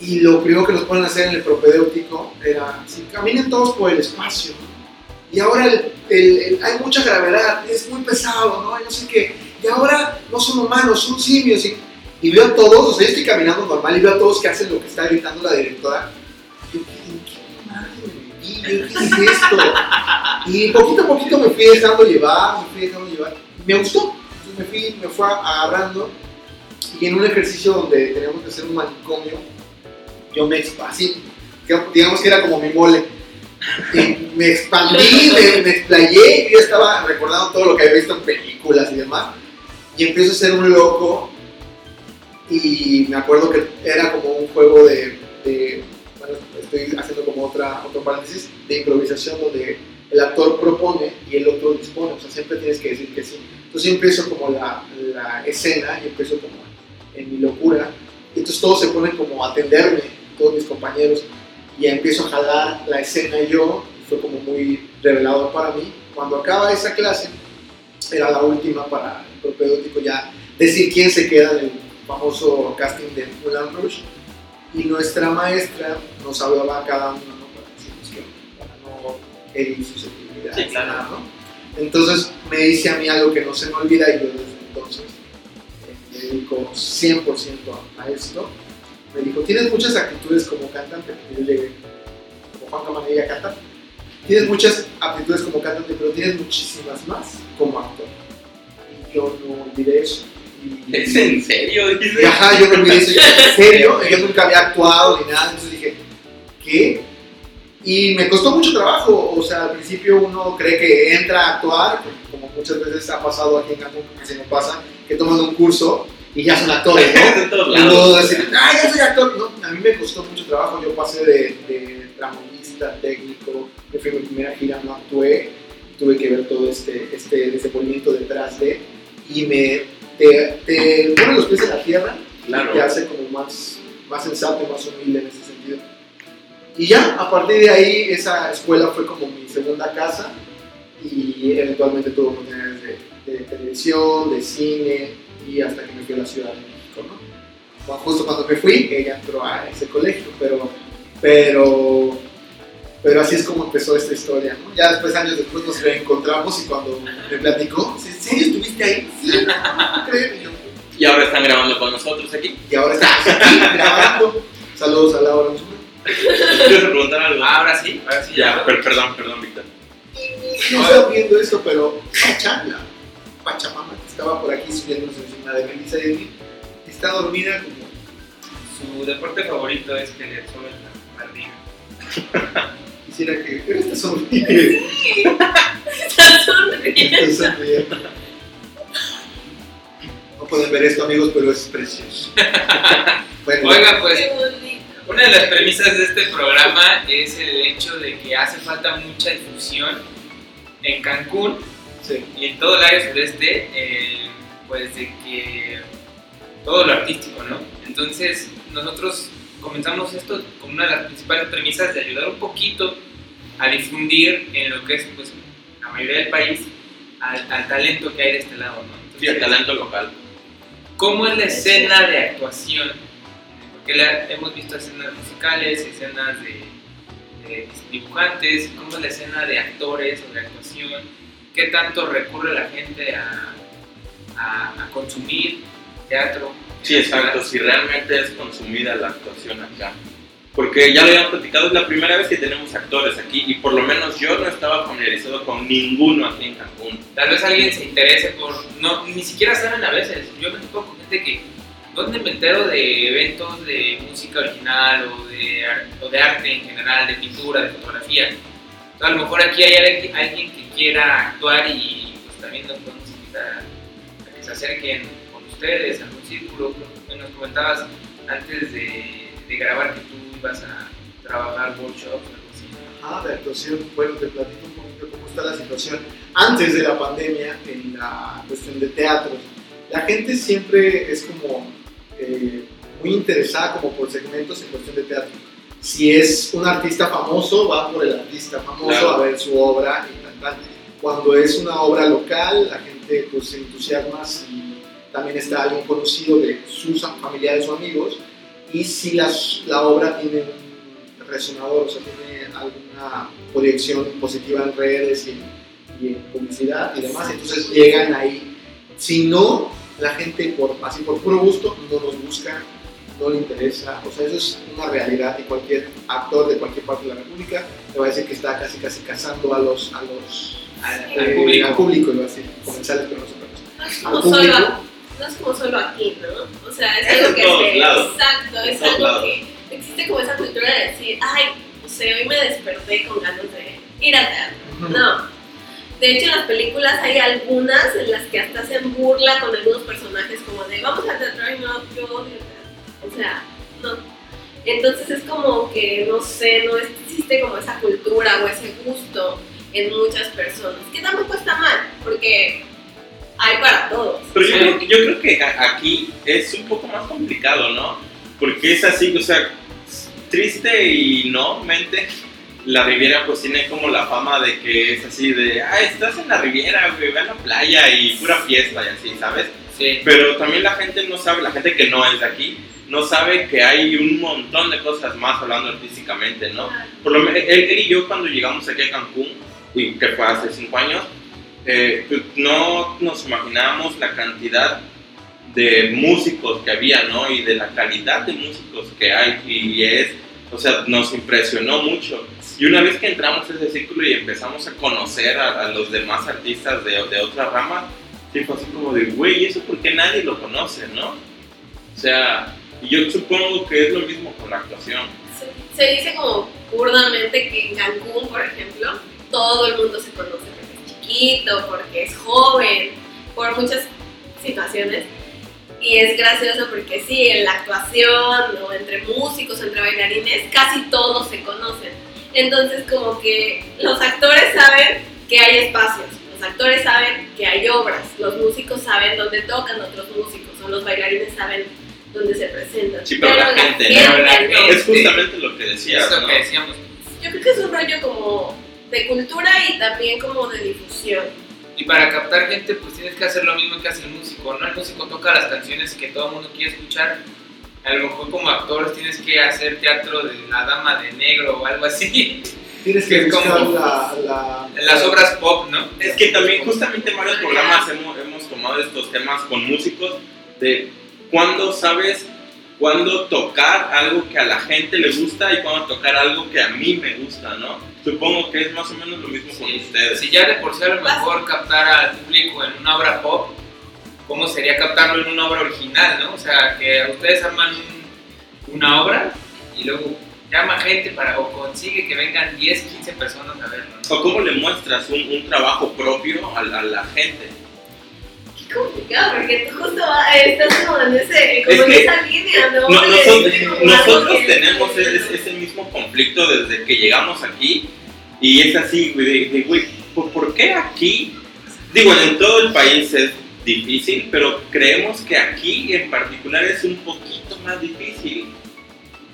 Y lo primero que nos ponen a hacer en el propedéutico era, caminen todos por el espacio, y ahora el- el- hay mucha gravedad, es muy pesado, ¿no? No sé qué, y ahora no son humanos, son simios, y, y veo a todos, o sea, yo estoy caminando normal y veo a todos que hacen lo que está gritando la directora, yo, ¿en qué madre ¿Qué es esto? Y poquito a poquito me fui dejando llevar, me fui dejando llevar. me gustó. Me fui, me fue agarrando y en un ejercicio donde teníamos que hacer un manicomio, yo me expasí, digamos que era como mi mole. Y me expandí, me, me explayé, y yo estaba recordando todo lo que había visto en películas y demás. Y empiezo a ser un loco. Y me acuerdo que era como un juego de, de bueno, estoy haciendo como otra, otro paréntesis, de improvisación donde el actor propone y el otro dispone. O sea, siempre tienes que decir que sí. Entonces yo empiezo como la, la escena y empiezo como en mi locura. Y entonces todos se ponen como a atenderme, todos mis compañeros, y empiezo a jalar la escena yo, y fue como muy revelador para mí. Cuando acaba esa clase, era la última para el propedéutico ya decir quién se queda en el famoso casting de Mulan Rush, y nuestra maestra nos hablaba a cada uno ¿no? para decirnos que para no herir susceptibilidad. Sí, claro. ¿no? Entonces me dice a mí algo que no se me olvida y yo desde entonces me dedico 100% a, a esto. Me dijo, tienes muchas actitudes como cantante, yo llegué como Juan Camanilla a cantar. Tienes muchas aptitudes como cantante, pero tienes muchísimas más como actor. Y yo no olvidé eso. Y- ¿Es en serio? Dice. ajá, yo me olvidé eso. Yo, ¿En serio? Yo nunca había actuado ni nada. Entonces dije, ¿qué? Y me costó mucho trabajo. O sea, al principio uno cree que entra a actuar, como muchas veces ha pasado aquí en Cancún, que se me pasa, que toman un curso y ya son actores, ¿no? Y luego decir, ah, ya soy actor. No, a mí me costó mucho trabajo. Yo pasé de, de tramonista, técnico, me fui a mi primera gira, no actué. Tuve que ver todo este, este desenvolvimiento detrás de. Y me. Te, te los pies en la tierra Claro. y te hace como más, más sensato, más humilde en ese sentido. Y ya, a partir de ahí, esa escuela fue como mi segunda casa y eventualmente tuve oportunidades de, de televisión, de cine y hasta que me fui a la Ciudad de México, ¿no? Bueno, justo cuando me fui, ella entró a ese colegio, pero, pero, pero así es como empezó esta historia, ¿no? Ya después, años después, nos reencontramos y cuando me platicó, ¿en serio estuviste ahí? Sí, no. Y yo, Y ahora están grabando con nosotros aquí. y ahora estamos aquí grabando. Saludos a Laura. ¿Quieres preguntar algo? Ah, ahora sí, ahora sí. ya, per- perdón, perdón, Víctor. No estaba viendo esto, pero Pachanga, Pachamama, que estaba por aquí subiéndose encima de Melissa y de mí, está dormida como. Su deporte favorito es que le suben la barriga. Quisiera que. Pero esta sonríe. Estás sonriendo. Está sonriendo. No pueden ver esto, amigos, pero es precioso. Bueno, Oiga, pues. Una de las premisas de este programa es el hecho de que hace falta mucha difusión en Cancún sí. y en todo el área sureste, eh, pues de que todo lo artístico, ¿no? Entonces nosotros comenzamos esto con una de las principales premisas de ayudar un poquito a difundir en lo que es pues la mayoría del país al, al talento que hay de este lado, ¿no? Sí, el talento local. ¿Cómo es la escena de actuación? Porque la- hemos visto escenas musicales, escenas de, de dibujantes, ¿cómo es la escena de actores o de actuación? ¿Qué tanto recurre la gente a, a- a consumir teatro? Sí, exacto, si realmente es consumida la actuación acá. Porque ya lo habíamos platicado, es la primera vez que tenemos actores aquí y por lo menos yo no estaba familiarizado con ninguno aquí en Cancún. Tal vez alguien se interese por... No, ni siquiera saben a veces. Yo me topo con gente que... ¿Dónde me entero de eventos de música original o de, o de arte en general, de pintura, de fotografía? Entonces, a lo mejor aquí hay alguien, que quiera actuar y pues también nos podemos invitar a, que se acerquen con ustedes, a un círculo. Nos comentabas antes de, de grabar que tú ibas a trabajar workshops o algo así. Ah, de actuación, bueno, te platico un poquito cómo está la situación antes de la pandemia en la cuestión de teatros. La gente siempre es como eh, muy interesada como por segmentos en cuestión de teatro. Si es un artista famoso, va por el artista famoso Claro. a ver su obra y tal, tal. Cuando es una obra local, la gente pues se entusiasma si también está alguien conocido de sus familiares o amigos y si las- la obra tiene un resonador, o sea, tiene alguna proyección positiva en redes y, y en publicidad y demás, entonces llegan ahí. Si no, la gente por, así por puro gusto no nos busca, no le interesa, o sea, eso es una realidad y cualquier actor de cualquier parte de la República te va a decir que está casi casi cazando a los, a los Al, eh, al público. al público, iba a decir, comensales, pero no son no es al como público. solo, no es como solo aquí, ¿no? O sea, es, Es algo que todos se- lados. exacto, es algo que existe como esa cultura de decir, ay, no sé, hoy me desperté con ganas de ir al teatro. No. De hecho, en las películas hay algunas en las que hasta hacen burla con algunos personajes, como de vamos al teatro y no, yo odio. O sea, no. Entonces es como que, no sé, no existe como esa cultura o ese gusto en muchas personas. Que tampoco está mal, porque hay para todos. Pero yo, Sí. creo, yo creo que a- aquí es un poco más complicado, ¿no? Porque es así, o sea, triste y no, mente. La Riviera pues tiene como la fama de que es así de, ah, estás en la Riviera, güey, ve a la playa y pura fiesta y así, ¿sabes? Sí. Pero también la gente no sabe, la gente que no es de aquí, no sabe que hay un montón de cosas más hablando artísticamente, ¿no? Por lo menos, él, y yo cuando llegamos aquí a Cancún, y que fue hace cinco años, eh, pues no nos imaginábamos la cantidad de músicos que había, ¿no? Y de la calidad de músicos que hay, y es, o sea, nos impresionó mucho. Y una vez que entramos a ese círculo y empezamos a conocer a, a los demás artistas de, de otras ramas, sí fue así como de, güey, ¿y eso por qué nadie lo conoce, no? O sea, y yo supongo que es lo mismo con la actuación. Se, se dice como burdamente que en Cancún, por ejemplo, todo el mundo se conoce porque es chiquito, porque es joven, por muchas situaciones. Y es gracioso porque sí, en la actuación, o entre músicos, entre bailarines, casi todos se conocen. Entonces como que los actores saben que hay espacios, los actores saben que hay obras, los músicos saben dónde tocan otros músicos, o los bailarines saben dónde se presentan. Sí, pero la gente no, la gente no. Es justamente lo que decías, Es lo ¿no? que decíamos. Yo creo que es un rollo como de cultura y también como de difusión. Y para captar gente, pues tienes que hacer lo mismo que hace el músico, ¿no? El músico toca las canciones que todo el mundo quiere escuchar. A lo mejor como actor tienes que hacer teatro de la dama de negro o algo así. Tienes Que que es buscar como- la, la- las obras pop, ¿no? Es que también justamente en varios programas hemos, hemos tomado estos temas con músicos de cuándo sabes cuándo tocar algo que a la gente le gusta y cuándo tocar algo que a mí me gusta, ¿no? Supongo que es más o menos lo mismo con Sí. ustedes. Si ya de por sí a lo mejor captar al público en una obra pop, ¿cómo sería captarlo en una obra original, no? O sea, que ustedes arman un- una obra y luego llama gente para o consigue que vengan 10, 15 personas a verlo, ¿no? ¿O cómo le muestras un, un trabajo propio a, la- a la gente? Qué complicado, porque tú justo va- estás como en, ese, como Es en que esa línea, ¿no? No- nosotros nosotros que- tenemos ese, ese mismo conflicto desde que llegamos aquí y es así, güey, de, de, güey, ¿por, por qué aquí? Digo, en todo el país es difícil, pero creemos que aquí en particular es un poquito más difícil.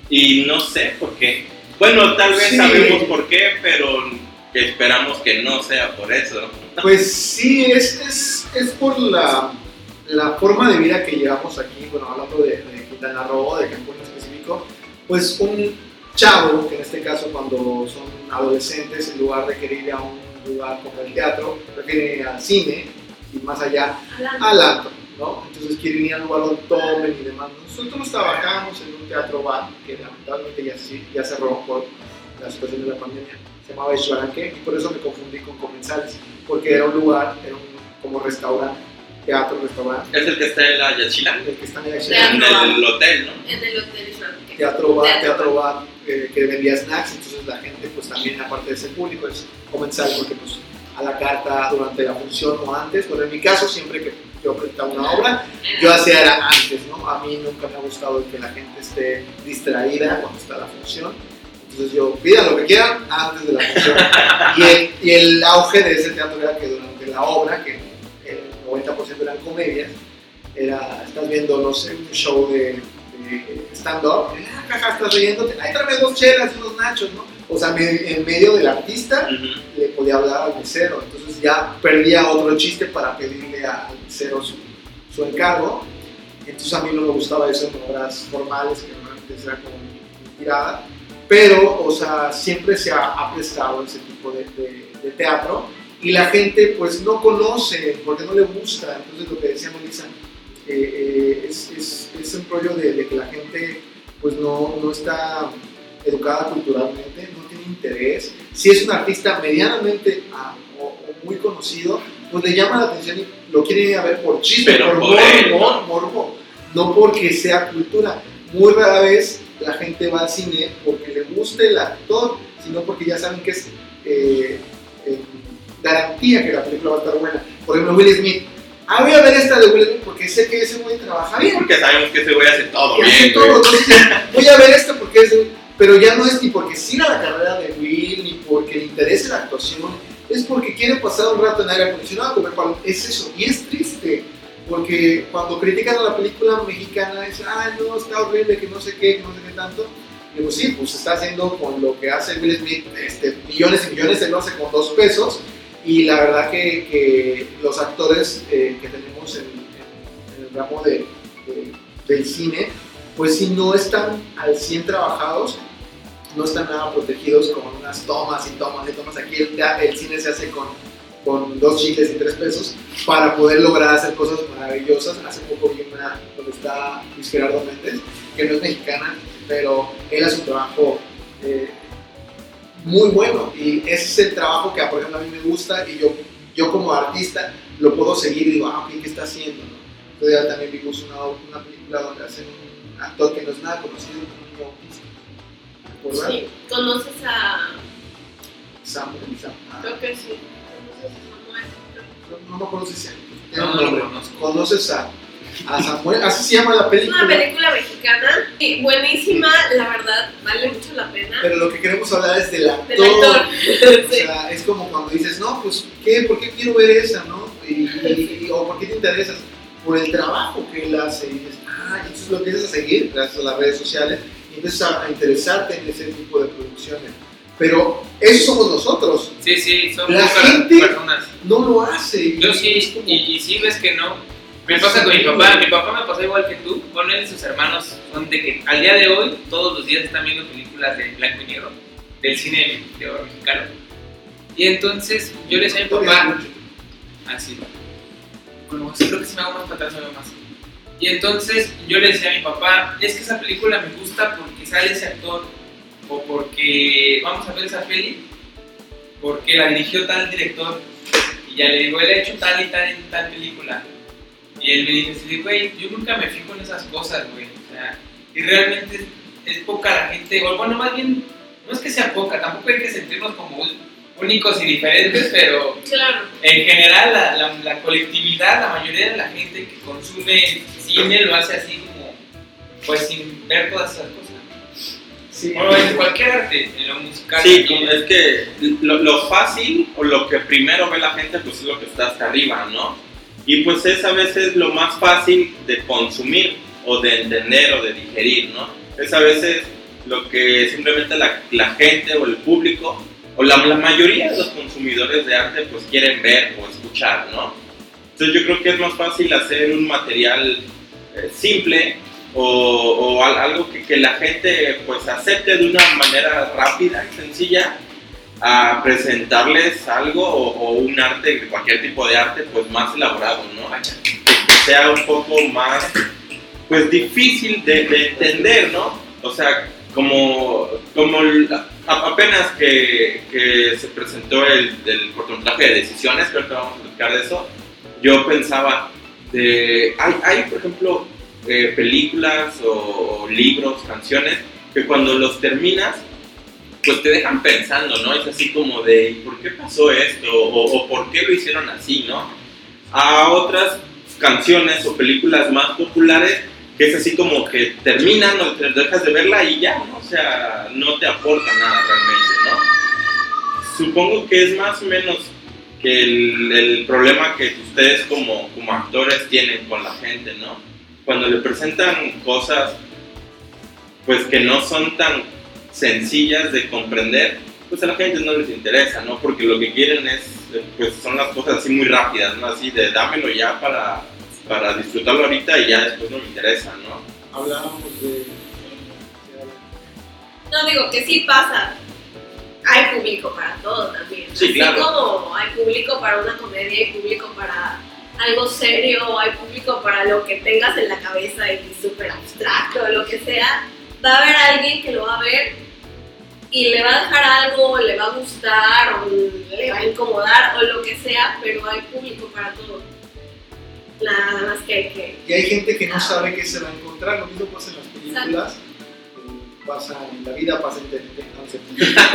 Y no sé por qué. Bueno, tal vez Sí. sabemos por qué, pero esperamos que no sea por eso. Pues sí, es, es, es por la, la forma de vida que llevamos aquí, bueno, hablando de, de Quintana Roo, de Cancún en específico, pues un chavo, que en este caso cuando son adolescentes, en lugar de querer ir a un lugar como el teatro, prefieren ir al cine y más allá al antro, ¿no? Entonces quieren ir al lugar donde tomen y demás. Nosotros trabajamos en un teatro bar que lamentablemente ya, ya cerró por la situación de la pandemia. Se llamaba Ixuaranque y por eso me confundí con Comensales, porque era un lugar, era un, como restaurante, teatro, restaurante, Es el que está en la Yachila, el que está en el en Teatro. el hotel, ¿no? En el hotel teatro bar, teatro bar eh, que vendía snacks, entonces la gente pues también aparte de ser público es comensal porque pues a la carta durante la función o antes, bueno en mi caso siempre que yo presentaba una obra, yo hacía era antes, ¿no? A mí nunca me ha gustado que la gente esté distraída cuando está la función. Entonces yo, pidan lo que quieran antes de la función. Y el, y el auge de ese teatro era que durante la obra, que el 90% eran comedias, era, estás viendo, no sé, un show de, de stand-up, ah, estás riéndote, ay, tráeme dos chelas y unos nachos, ¿no? O sea, en medio del artista le podía hablar al mesero, entonces ya perdía otro chiste para pedirle al mesero su, su encargo. Entonces a mí no me gustaba eso en obras formales, que normalmente era como mi, mi tirada, pero, o sea, siempre se ha, ha prestado ese tipo de, de- de teatro. Y la gente pues no conoce porque no le gusta, entonces lo que decía Melissa, eh, eh, es, es, es un rollo de, de que la gente pues no, no está educada culturalmente, no tiene interés. Si es un artista medianamente ah, o, o muy conocido, pues le llama la atención y lo quieren ir a ver por chisme, Pero por morbo, ¿no? morbo, no porque sea cultura. Muy rara vez la gente va al cine porque le guste el actor, sino porque ya saben que es eh, eh, garantía que la película va a estar buena. Por ejemplo, Will Smith. Ah, voy a ver esta de Will Smith porque sé que ese güey trabaja bien. Porque sabemos que ese güey hace todo que hace bien, todo, entonces, voy a ver esta porque es de- pero ya no es ni porque siga la carrera de Will, ni porque le interese la actuación, es porque quiere pasar un rato en aire acondicionado, comer palomitas. es eso, y es triste, porque cuando critican a la película mexicana, dicen, ah, no, está horrible, que no sé qué, que no sé qué tanto, y digo, sí, pues está haciendo con lo que hace Will Smith, este, millones y millones, él lo hace con dos pesos, y la verdad que, que los actores eh, que tenemos en, en- en el ramo de, de- del cine, pues si no están al 100 trabajados, no están nada protegidos con unas tomas y tomas y tomas. Aquí el, el cine se hace con, con dos chicles y tres pesos para poder lograr hacer cosas maravillosas. Hace poco vi una donde está Luis Gerardo Méndez, que no es mexicana, pero él hace un trabajo eh, muy bueno y ese es el trabajo que, por ejemplo, a mí me gusta y yo, yo como artista lo puedo seguir y digo, ah, ¿qué está haciendo? no? Entonces también vimos una, una película donde hacen un actor que no es nada conocido como conoces a. Samuel, Sam- Creo que sí. Conoces a Samuel. no, no me acuerdo si se tiene No, no lo conozco. Conoces a, a Samuel, así se llama la Es película. una película mexicana. buenísima, la verdad, vale mucho la pena. Pero lo que queremos hablar es del actor. Del actor. O Sí. sea, es como cuando dices, no, pues, ¿qué? ¿por qué quiero ver esa, no? Y, y- o ¿por qué te interesas? Por el trabajo que él hace. Y dices, ah, entonces lo empiezas a seguir gracias a las redes sociales empiezas a, interesarte en ese tipo de producciones. Pero eso somos nosotros. Sí, sí, son La gente- personas. No lo hace. Yo sí, como- y, y sí ves que no. Me pasa con mi papá, mi papá me pasó igual que tú, con él y sus hermanos son de que al día de hoy, todos los días están viendo películas de blanco y negro, del cine de oro mexicano. Y entonces yo le decía a mi papá, así, sí, creo que si me hago más para atrás me veo más. Y entonces yo le decía a mi papá, es que esa película me gusta porque sale ese actor, o porque vamos a ver esa peli, porque la dirigió tal director, y ya le digo, él ha hecho tal y tal y tal película. Y él me dice, güey, yo nunca me fijo en esas cosas, güey. O sea, y realmente es, es poca la gente, o bueno, más bien, no es que sea poca, tampoco hay que sentirnos como únicos y diferentes, pero Claro. en general la, la, la colectividad, la mayoría de la gente que consume cine lo hace así como, pues sin ver todas esas cosas. Sí. O en cualquier arte, en lo musical. Sí, también. es que lo, lo fácil o lo que primero ve la gente pues es lo que está hasta arriba, ¿no? Y pues es a veces lo más fácil de consumir o de entender o de digerir, ¿no? Es a veces lo que simplemente la, la gente o el público o la, la mayoría de los consumidores de arte pues quieren ver o escuchar, ¿no? Entonces yo creo que es más fácil hacer un material eh, simple o, o al- algo que, que la gente pues acepte de una manera rápida y sencilla a presentarles algo o, o un arte, cualquier tipo de arte pues más elaborado, ¿no? Que sea un poco más pues difícil de, de entender, ¿no? O sea, como, como apenas que, que se presentó el, el cortometraje de decisiones, creo que vamos a platicar de eso, yo pensaba, de, hay, hay por ejemplo eh, películas o, o libros, canciones, que cuando los terminas, pues te dejan pensando, ¿no? Es así como de, ¿y ¿por qué pasó esto? O, o ¿por qué lo hicieron así, no? A otras canciones o películas más populares, que es así como que terminan o te dejas de verla y ya, ¿no? O sea, no te aporta nada realmente, ¿no? Supongo que es más o menos que el, el problema que ustedes como, como actores tienen con la gente, ¿no? Cuando le presentan cosas pues que no son tan sencillas de comprender, pues a la gente no les interesa, ¿no? Porque lo que quieren es, eh, pues son las cosas así muy rápidas, ¿no? Así de dámelo ya para, para disfrutarlo ahorita y ya después no me interesa, ¿no? Hablábamos de. No digo que sí pasa. Hay público para todo también. Sí, Así claro. como hay público para una comedia, hay público para algo serio, hay público para lo que tengas en la cabeza y súper abstracto, lo que sea. Va a haber alguien que lo va a ver y le va a dejar algo, le va a gustar, o le va a incomodar, o lo que sea, pero hay público para todo. Nada más que hay que... Y hay gente que no sabe qué se va a encontrar, lo mismo pasa en las películas, eh, pasa en la vida, pasa en, sé,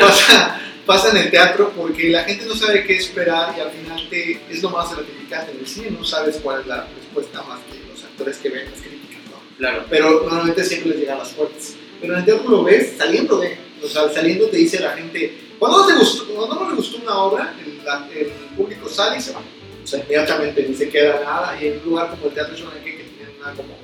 pasa, pasa en el teatro, porque la gente no sabe qué esperar y al final te, es lo más gratificante en el cine, no sabes cuál es la respuesta más que los actores que ven las críticas, ¿no? Claro. pero normalmente siempre les llegan las fuertes. Pero en el teatro lo ves saliendo de, o sea, saliendo te dice la gente, cuando no, te gustó, cuando no le gustó una obra, el, la- el público sale y se va. O sea, inmediatamente ni se queda nada. Y en un lugar como el Teatro Shonenke, que tenían una como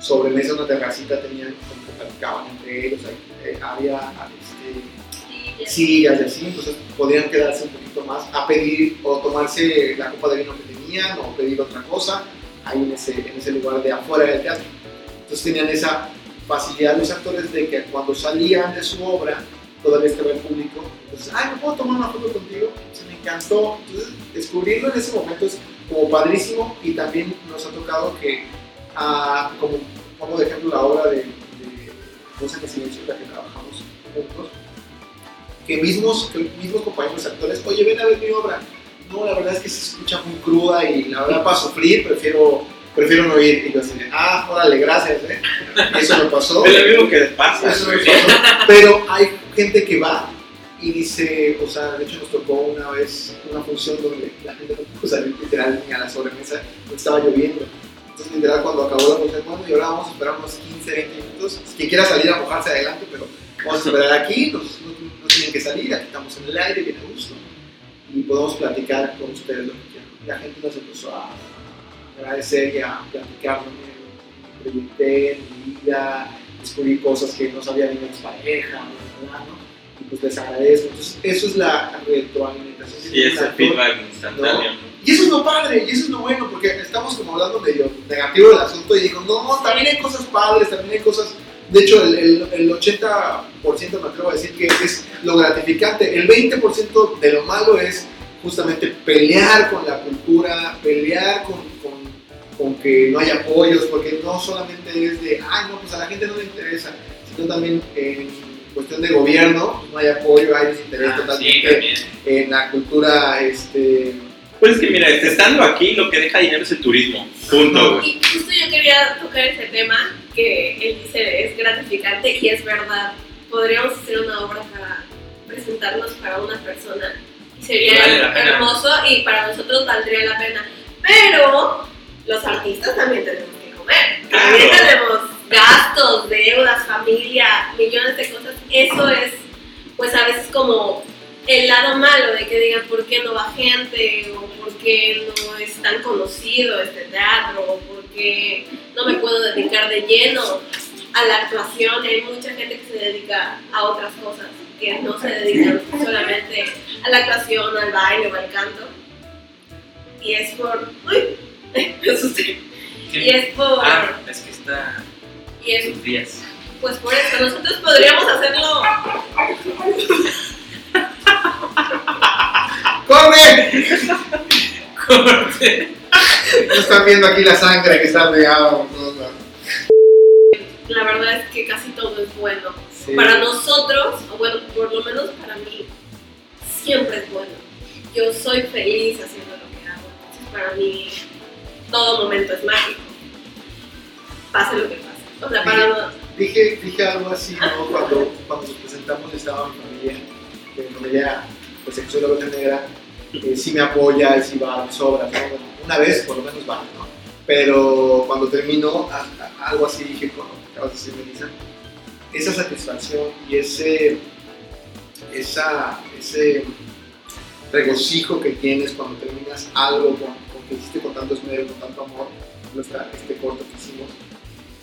sobremesa, una terracita, tenían como que platicaban entre ellos, ahí, eh, había este, sillas y así, entonces podían quedarse un poquito más a pedir o tomarse la copa de vino que tenían o pedir otra cosa ahí en ese, en ese lugar de afuera del teatro. Entonces tenían esa facilidad los actores de que cuando salían de su obra todavía estaba el público, entonces, ay, ¿me puedo tomar una foto contigo? Se me encantó. Entonces, descubrirlo en ese momento es como padrísimo y también nos ha tocado que, ah, como de ejemplo la obra de, en el Silencio, la que trabajamos juntos, que mismos, que mismos compañeros actores, oye, ven a ver mi obra. No, la verdad es que se escucha muy cruda y la verdad para sufrir prefiero, prefiero no ir. Y yo así ah, órale, gracias, ¿eh? Eso me pasó. Es lo mismo que pasa. Eso me pasó. Pero hay gente que va y dice, o sea, de hecho nos tocó una vez una función donde la gente no pudo salir literal ni a la sobremesa, porque estaba lloviendo. Entonces, literal, cuando acabó la función, bueno, y ahora vamos a esperar unos 15, 20 minutos. Quien quiera salir a mojarse adelante, pero vamos a esperar aquí, no, no tienen que salir, aquí estamos en el aire, bien a gusto. Y podemos platicar con ustedes lo que. La gente nos empezó a agradecer y a platicar. Me proyecté mi vida, descubrí cosas que no sabía ni mi pareja, ¿no? Y pues les agradezco. Entonces, eso es la retroalimentación. Y actor. feedback instantáneo. ¿no? Y eso es lo padre, y eso es lo bueno, porque estamos como hablando medio negativo del asunto y digo, no, también hay cosas padres, también hay cosas... De hecho, el, el, el 80% me atrevo a decir que es lo gratificante. El 20% de lo malo es justamente pelear con la cultura, pelear con, con, con que no hay apoyos, porque no solamente es de, ay, no, pues a la gente no le interesa, sino también en cuestión de gobierno, no hay apoyo, hay desinterés Ah, sí, totalmente también. en la cultura, este... Pues es que mira, estando aquí, lo que deja dinero es el turismo. Punto. Y justo yo quería tocar ese tema que él dice es gratificante y es verdad. Podríamos hacer una obra para presentarnos para una persona y sería Vale hermoso y para nosotros valdría la pena. Pero los artistas también tenemos que comer. También Claro. tenemos gastos, deudas, familia, millones de cosas. Eso es, pues a veces como el lado malo de que digan por qué no va gente o por qué no es tan conocido este teatro o por qué no me puedo dedicar de lleno a la actuación. Hay mucha gente que se dedica a otras cosas, que no se dedican solamente a la actuación, al baile o al canto. Y es por... ¡Uy! Me asusté. Y es por... Ah, es que está Sus días. pues por eso, nosotros podríamos hacerlo ¡Corre! Corte. No están viendo aquí la sangre que está regada por todos lados. la verdad es que casi todo es bueno. Sí. Para nosotros, o bueno, por lo menos para mí, siempre es bueno. Yo soy feliz haciendo lo que hago. Entonces, para mí, todo momento es mágico. Pase lo que pase. O sea, para Dije, dije algo así, ¿no? Cuando, cuando nos presentamos estaba mi familia, que mi familia, pues que soy la oveja negra, eh, sí me apoya y sí va, me sobra, ¿no? Bueno, Una vez por lo menos va, ¿no? Pero cuando terminó, a- a- algo así dije, como acabas de decir, Melissa, esa satisfacción y ese, esa, ese regocijo que tienes cuando terminas algo con, con que hiciste con tanto esmero, con tanto amor, esta- este corto que hicimos,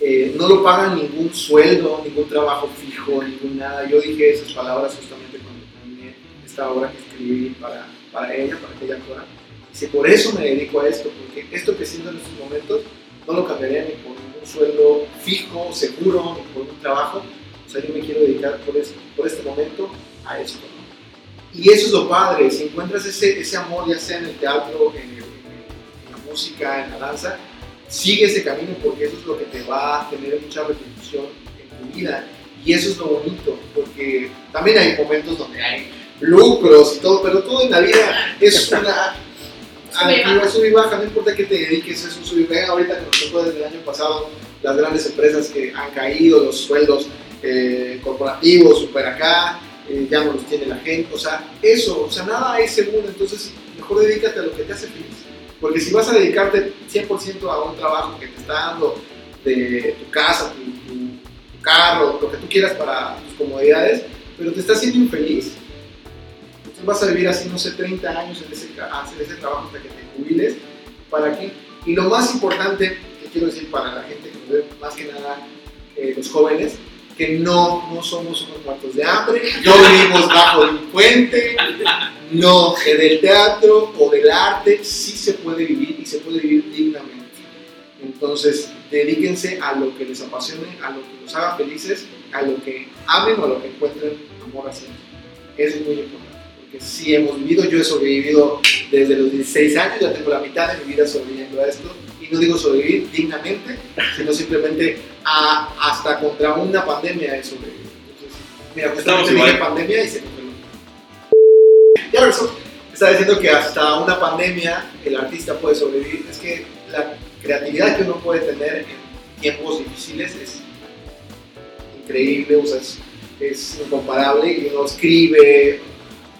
eh, no lo pagan ningún sueldo, ningún trabajo fijo, ningún nada. Yo dije esas palabras justamente cuando terminé esta obra que escribí para, para ella, para aquella actora. Dice, por eso me dedico a esto, porque esto que siento en estos momentos no lo cambiaría ni por ningún sueldo fijo, seguro, ni por un trabajo. O sea, yo me quiero dedicar por, eso, por este momento a esto. Y eso es lo padre, si encuentras ese, ese amor, ya sea en el teatro, en la música, en la danza, sigue ese camino porque eso es lo que te va a tener mucha repercusión en tu vida. Y eso es lo bonito, porque también hay momentos donde hay lucros y todo, pero todo en la vida es una... Ah, Sube y baja. no importa que te dediques, es un sub y baja. Ahorita que nos tocó desde el año pasado, las grandes empresas que han caído, los sueldos eh, corporativos, super acá, eh, ya no los tiene la gente, o sea, eso, o sea, nada es seguro, entonces mejor dedícate a lo que te hace feliz. Porque si vas a dedicarte 100% a un trabajo que te está dando de tu casa, tu, carro, lo que tú quieras para tus comodidades, pero te está haciendo infeliz, entonces vas a vivir así, no sé, 30 años en ese, hacer ese trabajo hasta que te jubiles. ¿Para qué? Y lo más importante que quiero decir para la gente que ve, más que nada eh, los jóvenes, que no, no somos unos muertos de hambre, no vivimos bajo un puente, no, que del teatro o del arte sí se puede vivir y se puede vivir dignamente. Entonces, dedíquense a lo que les apasione, a lo que los haga felices, a lo que amen o a lo que encuentren amor haciendo. Eso es muy importante, porque sí hemos vivido, yo he sobrevivido desde los 16 años, ya tengo la mitad de mi vida sobreviviendo a esto, y no digo sobrevivir dignamente, sino simplemente a- hasta contra una pandemia he sobrevivido. Entonces, mira, justamente dije pandemia y se me. Ya regresó. Estaba diciendo que hasta una pandemia el artista puede sobrevivir. Es que la creatividad que uno puede tener en tiempos difíciles es increíble, o sea, es, es incomparable y uno escribe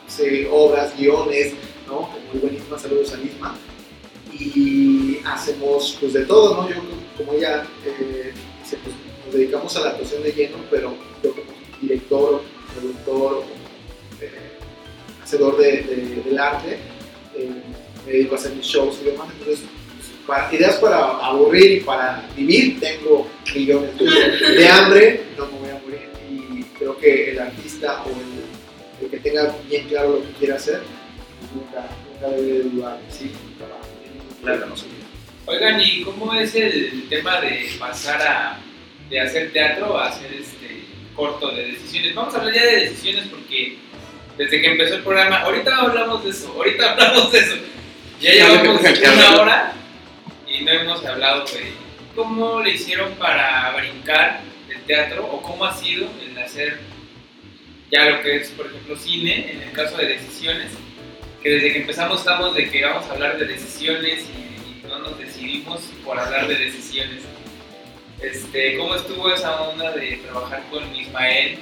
hace obras, guiones, ¿no? Muy buenísimas, saludos a Lisma. Y hacemos pues de todo, ¿no? Yo como ella eh, pues, nos dedicamos a la actuación de lleno, pero yo como director, productor, eh, hacedor de, de- del arte, eh, me dedico a hacer mis shows y demás, entonces pues, para, ideas para aburrir y para vivir tengo millones de hambre no me voy a morir. Y creo que el artista o el, el que tenga bien claro lo que quiere hacer nunca, nunca debe de dudar sí Claro. no. Oigan, ¿y cómo es el tema de pasar a de hacer teatro a hacer este corto de decisiones? Vamos a hablar ya de decisiones porque desde que empezó el programa, ahorita hablamos de eso, ahorita hablamos de eso. Ya llevamos una hora y no hemos hablado de cómo le hicieron para brincar el teatro o cómo ha sido el hacer ya lo que es, por ejemplo, cine, en el caso de decisiones, que desde que empezamos estamos de que vamos a hablar de decisiones y, y no nos decidimos por hablar de decisiones. Este, ¿Cómo estuvo esa onda de trabajar con Ismael?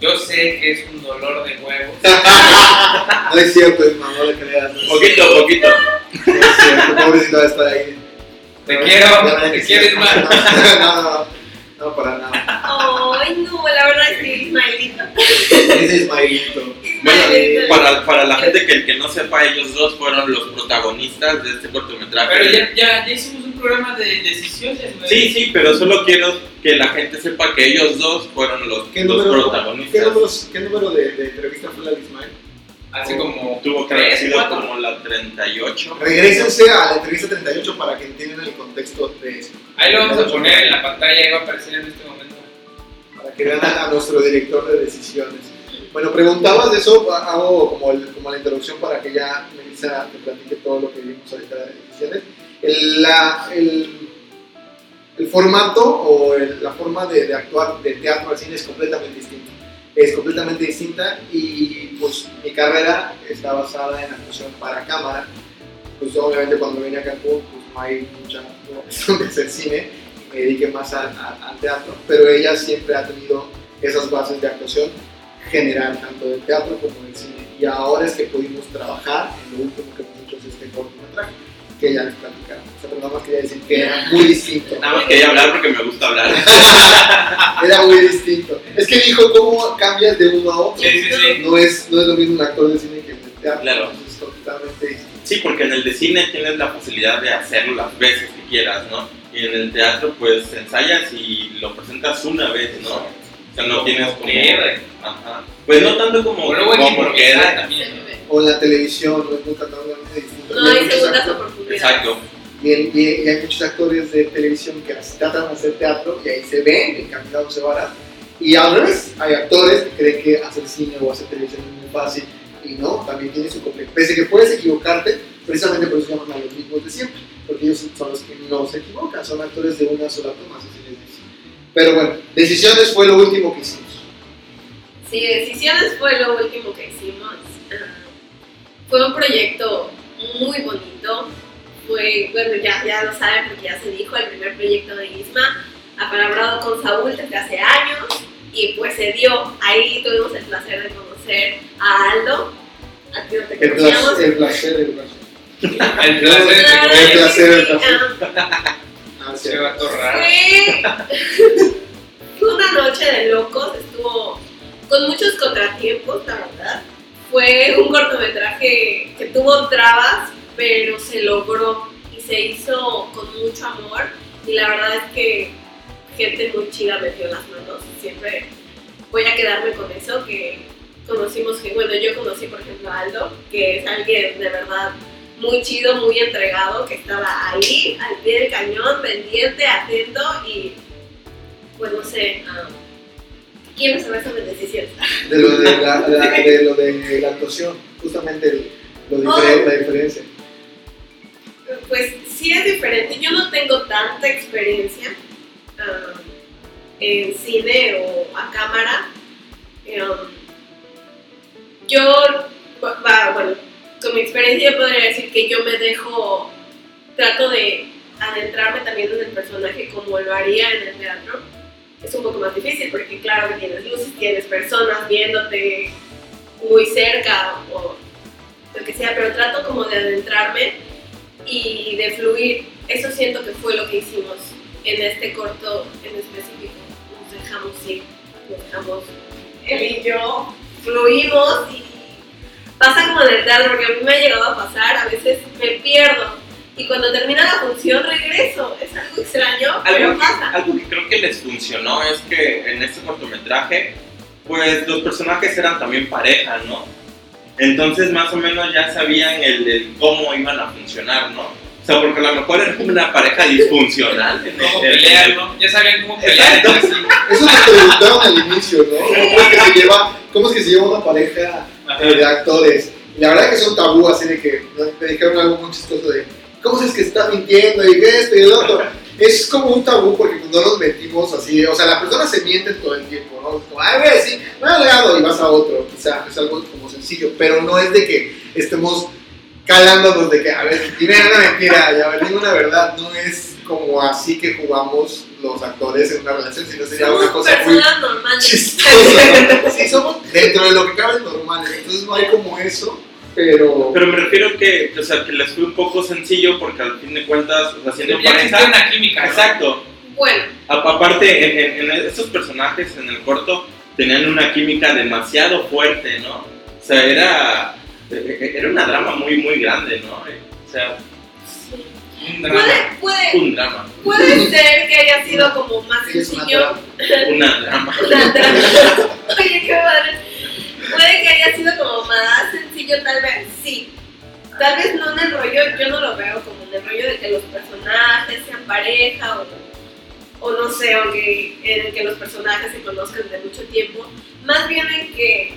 Yo sé que es un dolor de huevos. no es cierto Isma, no le creas Poquito, poquito. no es cierto, pobrecito va a estar ahí Te No, quiero, te que quiero, sí. Isma. no, no, no, no, para nada Ay, no, la verdad es que Ismaelito. es Ismaelito Bueno, Ismaelito. para, para la gente que, que no sepa, ellos dos fueron los protagonistas de este cortometraje. Pero ya, ya, ya hicimos un programa de decisiones, güey. Sí, sí, pero solo quiero que la gente sepa que ellos dos fueron los, ¿Qué los número, protagonistas. ¿qué, números- qué número de, de entrevista fue la de Ismael? Hace como Tuvo que haber sido como la 38. Regrésense a la entrevista 38 para que entiendan el contexto de eso. Ahí lo vamos a poner en la pantalla, ahí va a aparecer en este momento. Para que vean a, a nuestro director de decisiones. Bueno, preguntabas de eso, hago como, el- como la introducción para que ya Melissa te platique todo lo que vimos ahorita de decisiones. El, la- el, el formato o el- la forma de, de actuar del teatro al cine es completamente distinta. Es completamente distinta y pues mi carrera está basada en actuación para cámara. Pues obviamente cuando vine a Cancún pues no hay mucha opción de cine me dediqué más al teatro, pero ella siempre ha tenido esas bases de actuación general, tanto del teatro como del cine. Y ahora es que pudimos trabajar en lo último que hemos hecho es este cortometraje, que ya les platicaron. O sea, pero nada más quería decir que era muy distinto. Nada más quería hablar porque me gusta hablar. Era muy distinto. Es que dijo cómo cambias de uno a otro. Sí, sí, sí. No es, no es lo mismo un actor de cine que el de teatro. Claro. Es totalmente distinto. Sí, porque en el de cine tienes la facilidad de hacerlo las veces que quieras, ¿no? Y en el teatro, pues ensayas y lo presentas una vez, ¿no? O sea, no tienes como. Ajá. Pues no tanto como. O luego como improvisar queda. también. ¿no? O la televisión, no es muy totalmente distinto. No hay segundas oportunidades. Exacto. Y, el- y- y hay muchos actores de televisión que tratan de hacer teatro y ahí se ven encaminados se van. Y al revés, hay actores que creen que hacer cine o hacer televisión es muy fácil y no, también tiene su complejo. Pese que puedes equivocarte, precisamente por eso llaman a los mismos de siempre, porque ellos son los que no se equivocan, son actores de una sola toma, así se les dice. Pero bueno, Decisiones fue lo último que hicimos. Sí, Decisiones fue lo último que hicimos. Ah, Fue un proyecto muy bonito. Fue, bueno, ya, ya lo saben porque ya se dijo, el primer proyecto de Isma, apalabrado con Saúl desde hace años y pues se dio. Ahí tuvimos el placer de conocer a Aldo. A ti no te El placer, el placer, el placer. El placer El placer, el placer. Se va a torrar. Fue una noche de locos, estuvo con muchos contratiempos, la verdad. Fue un cortometraje que tuvo trabas, pero se logró y se hizo con mucho amor. Y la verdad es que gente muy chida metió las manos. Siempre voy a quedarme con eso, que conocimos, que bueno, yo conocí por ejemplo a Aldo, que es alguien de verdad muy chido, muy entregado, que estaba ahí, al pie del cañón, pendiente, atento y, pues no sé, ah, quiero saber sobre decisiones. De lo de la, la- de lo de la actuación, justamente el- lo Oh. la diferencia. Pues sí es diferente, yo no tengo tanta experiencia ah, en cine o a cámara. Um, yo, bueno, con mi experiencia yo podría decir que yo me dejo, trato de adentrarme también en el personaje como lo haría en el teatro. Es un poco más difícil porque claro que tienes luces, tienes personas viéndote muy cerca o lo que sea, pero trato como de adentrarme y de fluir. Eso siento que fue lo que hicimos en este corto en específico. Nos dejamos ir, nos dejamos, él y yo fluimos y pasa como en el porque a mí me ha llegado a pasar, a veces me pierdo y cuando termina la función regreso. Es algo extraño, pero Algo que, pasa. algo que creo que les funcionó es que en este cortometraje, pues los personajes eran también pareja, ¿no? Entonces más o menos ya sabían el, el cómo iban a funcionar, ¿no? O sea, porque a lo mejor era una pareja disfuncional. el- pelear, ¿no? Ya sabían cómo pelear. Eso nos preguntaron al inicio, ¿no? ¿Cómo es que se lleva, cómo es que se lleva una pareja Ajá. eh, de actores? Y la verdad que es un tabú, así de que ¿no? me dijeron algo muy chistoso de ¿cómo es que está mintiendo? Y esto y el otro. Es como un tabú porque no nos metimos así, o sea, la persona se miente todo el tiempo, ¿no? Como, ay, voy a decir, voy al lado y vas a otro, quizá es algo como sencillo, pero no es de que estemos calándonos de que, a ver, dime una mentira, y a ver, dime una verdad, no es como así que jugamos los actores en una relación, sino sería una Somos cosa muy personas normales. chistosa. Sí, somos dentro de lo que cabe normales, entonces no hay como eso, pero... Pero me refiero que, o sea, que les fue un poco sencillo porque al fin de cuentas, o sea, siendo Ya pareja... una química. ¿no? Exacto. Bueno, A- Aparte, en, en, en estos personajes en el corto tenían una química demasiado fuerte, ¿no? O sea, era, eh, era una drama muy, muy grande, ¿no? O sea, sí. Un drama. puede, puede, un drama, puede ser que haya sido como más sencillo. una drama. Una trama. Oye, qué padre. Puede que haya sido como más sencillo, tal vez sí. Tal vez no en el rollo, yo no lo veo como en el rollo de que los personajes sean pareja o, o no sé, o que, en el que los personajes se conozcan de mucho tiempo. Más bien en que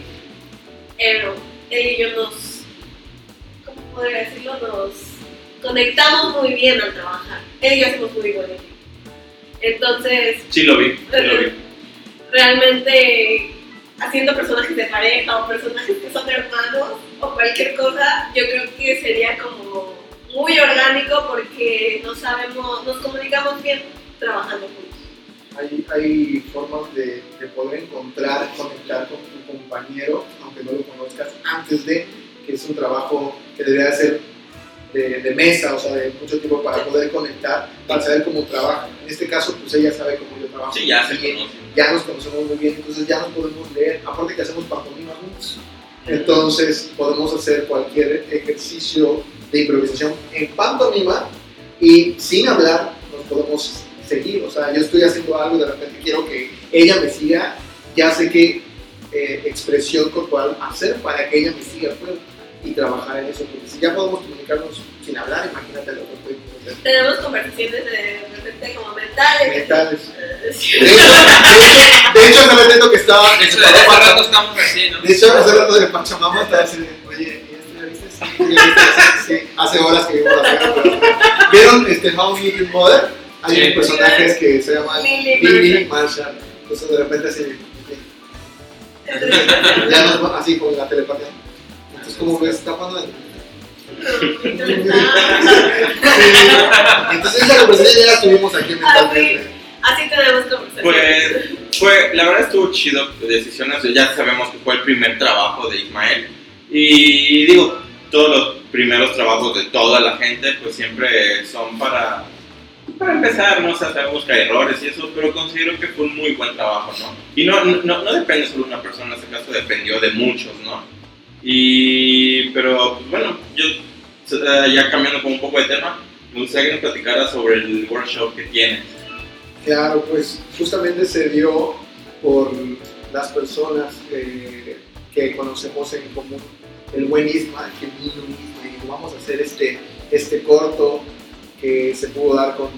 él, él y yo nos, ¿cómo podría decirlo? Nos conectamos muy bien al trabajar. Él y yo hacemos muy buen equipo. Entonces, Sí lo vi, sí lo vi. realmente haciendo personajes de pareja o personajes que son hermanos o cualquier cosa, yo creo que sería como muy orgánico porque no sabemos, nos comunicamos bien trabajando juntos. Hay, hay formas de, de poder encontrar, conectar con tu compañero, aunque no lo conozcas, antes de que es un trabajo que debería ser de, de mesa, o sea, de mucho tiempo para poder conectar, para saber cómo trabaja. En este caso, pues ella sabe cómo yo trabajo. Sí, ya se conoce. Ya nos conocemos muy bien, entonces ya nos podemos leer, aparte que hacemos pantomima juntos. Entonces podemos hacer cualquier ejercicio de improvisación en pantomima y sin hablar nos podemos seguir. O sea, yo estoy haciendo algo y de repente quiero que ella me siga, ya sé qué eh, expresión corporal hacer para que ella me siga pues, y trabajar en eso. Porque si ya podemos comunicarnos sin hablar, imagínate lo que hacer. Tenemos conversaciones de, repente como mentales. Mentales. Eh, sí. De hecho, de hace ratito que estaba... De hecho, hace rato estamos así, ¿no? De hecho, hace rato de Pachamama estaba así oye, ¿y esto ya viste? Sí, ¿ya viste? Sí, sí, hace horas que vimos la serie. ¿Vieron este How Your Mother? Hay Sí. un personaje que se llama Lily Marshall. Entonces de repente así, ya nos así con la telepatía. Entonces, como ves, está pasando. Entonces esa conversación ya la tuvimos aquí mentalmente. Así tenemos conversación. Pues fue, la verdad estuvo chido de decisiones, ya sabemos que fue el primer trabajo de Ismael y digo, todos los primeros trabajos de toda la gente pues siempre son para, para empezar, no o sea, sabemos que hay errores y eso, pero considero que fue un muy buen trabajo, ¿no? Y no, no, no depende solo de una persona, en este caso dependió de muchos, ¿no? Y, pero pues, bueno, yo eh, ya cambiando como un poco de tema, me gustaría que nos platicara sobre el workshop que tienes. Claro, pues justamente se dio por las personas eh, que conocemos en común. El buen Isma, que vino y dijo, vamos a hacer este, este corto que se pudo dar con,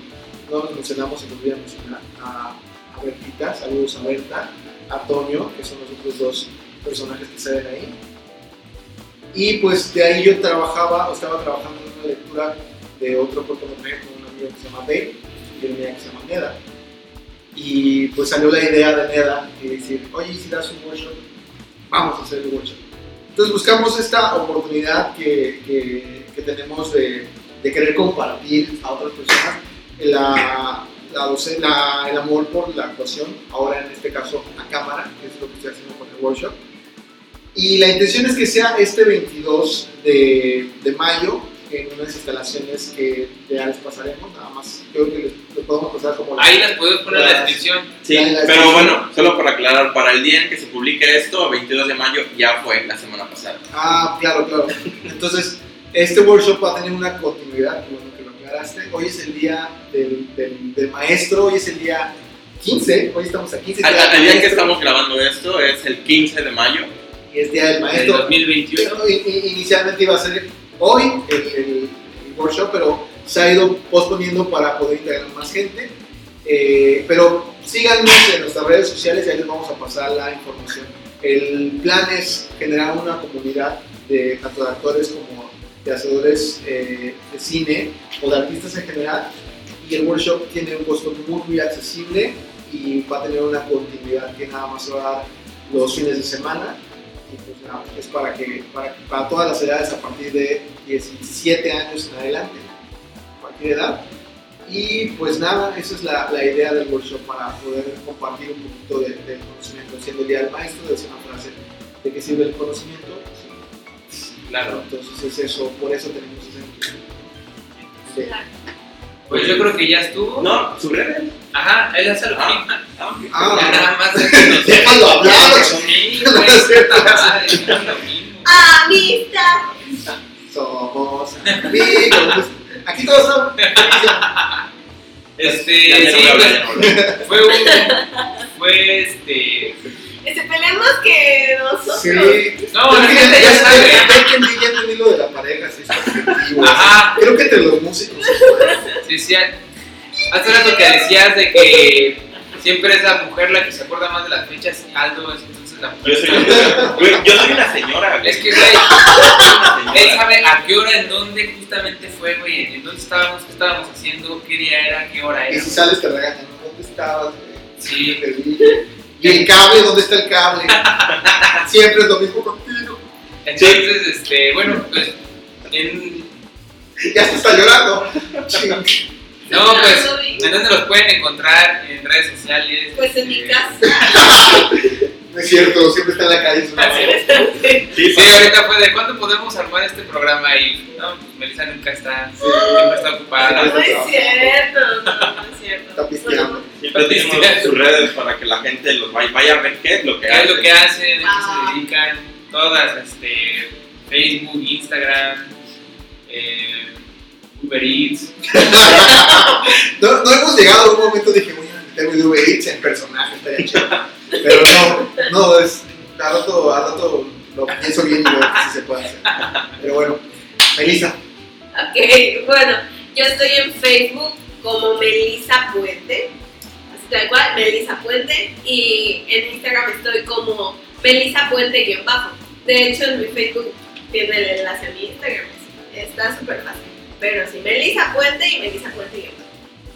no nos mencionamos, se nos olvida mencionar, a, a Bertita, saludos a Berta, a Toño, que son los otros dos personajes que se ven ahí. Y pues de ahí yo trabajaba, o estaba trabajando en una lectura de otro cortometraje con un amigo que se llama Dave y una amiga que se llama Neda. Y pues salió la idea de Neda y decir, oye, ¿y si das un workshop, vamos a hacer el workshop. Entonces buscamos esta oportunidad que, que, que tenemos de, de, querer compartir a otras personas la, la, la- el amor por la actuación, ahora en este caso a cámara, que es lo que estoy haciendo con el workshop. Y la intención es que sea este 22 de, de mayo en unas instalaciones que ya les pasaremos, nada más creo que les, les podemos pasar como... Ahí las podemos poner en la descripción. Sí, ya, pero bueno, solo para aclarar, para el día en que se publique esto, 22 de mayo, ya fue la semana pasada. Ah, claro, claro. Entonces, este workshop va a tener una continuidad, bueno que lo aclaraste. Hoy es el día del, del, del maestro, hoy es el día 15, hoy estamos a 15 Al, día que estamos grabando esto es el 15 de mayo. Y es día del En el maestro. 2021. Pero, i- i- inicialmente iba a ser hoy el, el- el workshop, pero se ha ido posponiendo para poder integrar más gente. Eh, pero síganos en nuestras redes sociales y ahí les vamos a pasar la información. El plan es generar una comunidad de tanto de actores como de hacedores eh, de cine o de artistas en general. Y el workshop tiene un costo muy, muy accesible y va a tener una continuidad que nada más se va a dar los fines de semana es para que para, para todas las edades a partir de 17 años en adelante, cualquier edad. Y pues nada, esa es la, la idea del workshop para poder compartir un poquito de, del conocimiento. Siendo el día del maestro, decía una frase de que sirve el conocimiento. Sí. Claro. Entonces es eso, por eso tenemos ese. Sí. Pues yo creo que ya estuvo. No, su redes. Ajá, él hace lo Ah. mismo. Ah, Ya nada más. Déjalo hablar. Lo mismo. Amistad. Somos amigos. Aquí todos son. Este, Ya, sí, pues, fue un. Fue este. Se peleamos que nosotros. Sí. No, la gente ya ya sabe. ya entendí, ya entendí lo de la pareja, sí, está. Ajá. Creo que entre los músicos. Sí, sí. Hace rato que decías de que siempre es la mujer la que se acuerda más de las fechas y Aldo es entonces la mujer. Yo soy, güey, yo soy una señora. güey. Es que, güey, Yo soy una él sabe a qué hora, en dónde justamente fue, güey, en dónde estábamos, qué estábamos haciendo, qué día era, qué hora Y era. si sales te regañan, ¿no? ¿dónde estabas? güey? Sí. Y el cable, ¿dónde está el cable? Siempre es lo mismo contigo. Entonces, este, bueno, pues, en, Ya se está llorando. No, pues, ¿en dónde los pueden encontrar? En redes sociales. Pues en mi este, casa. No es cierto, siempre está en la calle. su mamá. Sí, Sí, ahorita fue de cuándo podemos armar este programa y no, pues Melissa nunca está, siempre está ocupada. No es cierto, no, no es cierto. Está pisteando. Siempre tenemos sus redes para que la gente los vaya, vaya a ver qué es lo que ¿Qué es lo que hacen. hacen? ¿A qué Ah. se dedican? Todas, este, Facebook, Instagram, eh, Uber Eats. No, no hemos llegado a un momento dije, voy a meterme de Uber Eats en personaje, estaría chido. Pero no, no, es. A rato, a rato lo pienso bien y veo sí se puede hacer. Pero bueno, Melissa. Ok, bueno, yo estoy en Facebook como Melissa Puente, así tal cual, Melissa Puente, y en Instagram estoy como Melissa Puente-bajo. De hecho, en mi Facebook tiene el enlace a mi Instagram, está súper fácil. Pero sí, Melissa Puente y Melissa Puente-bajo.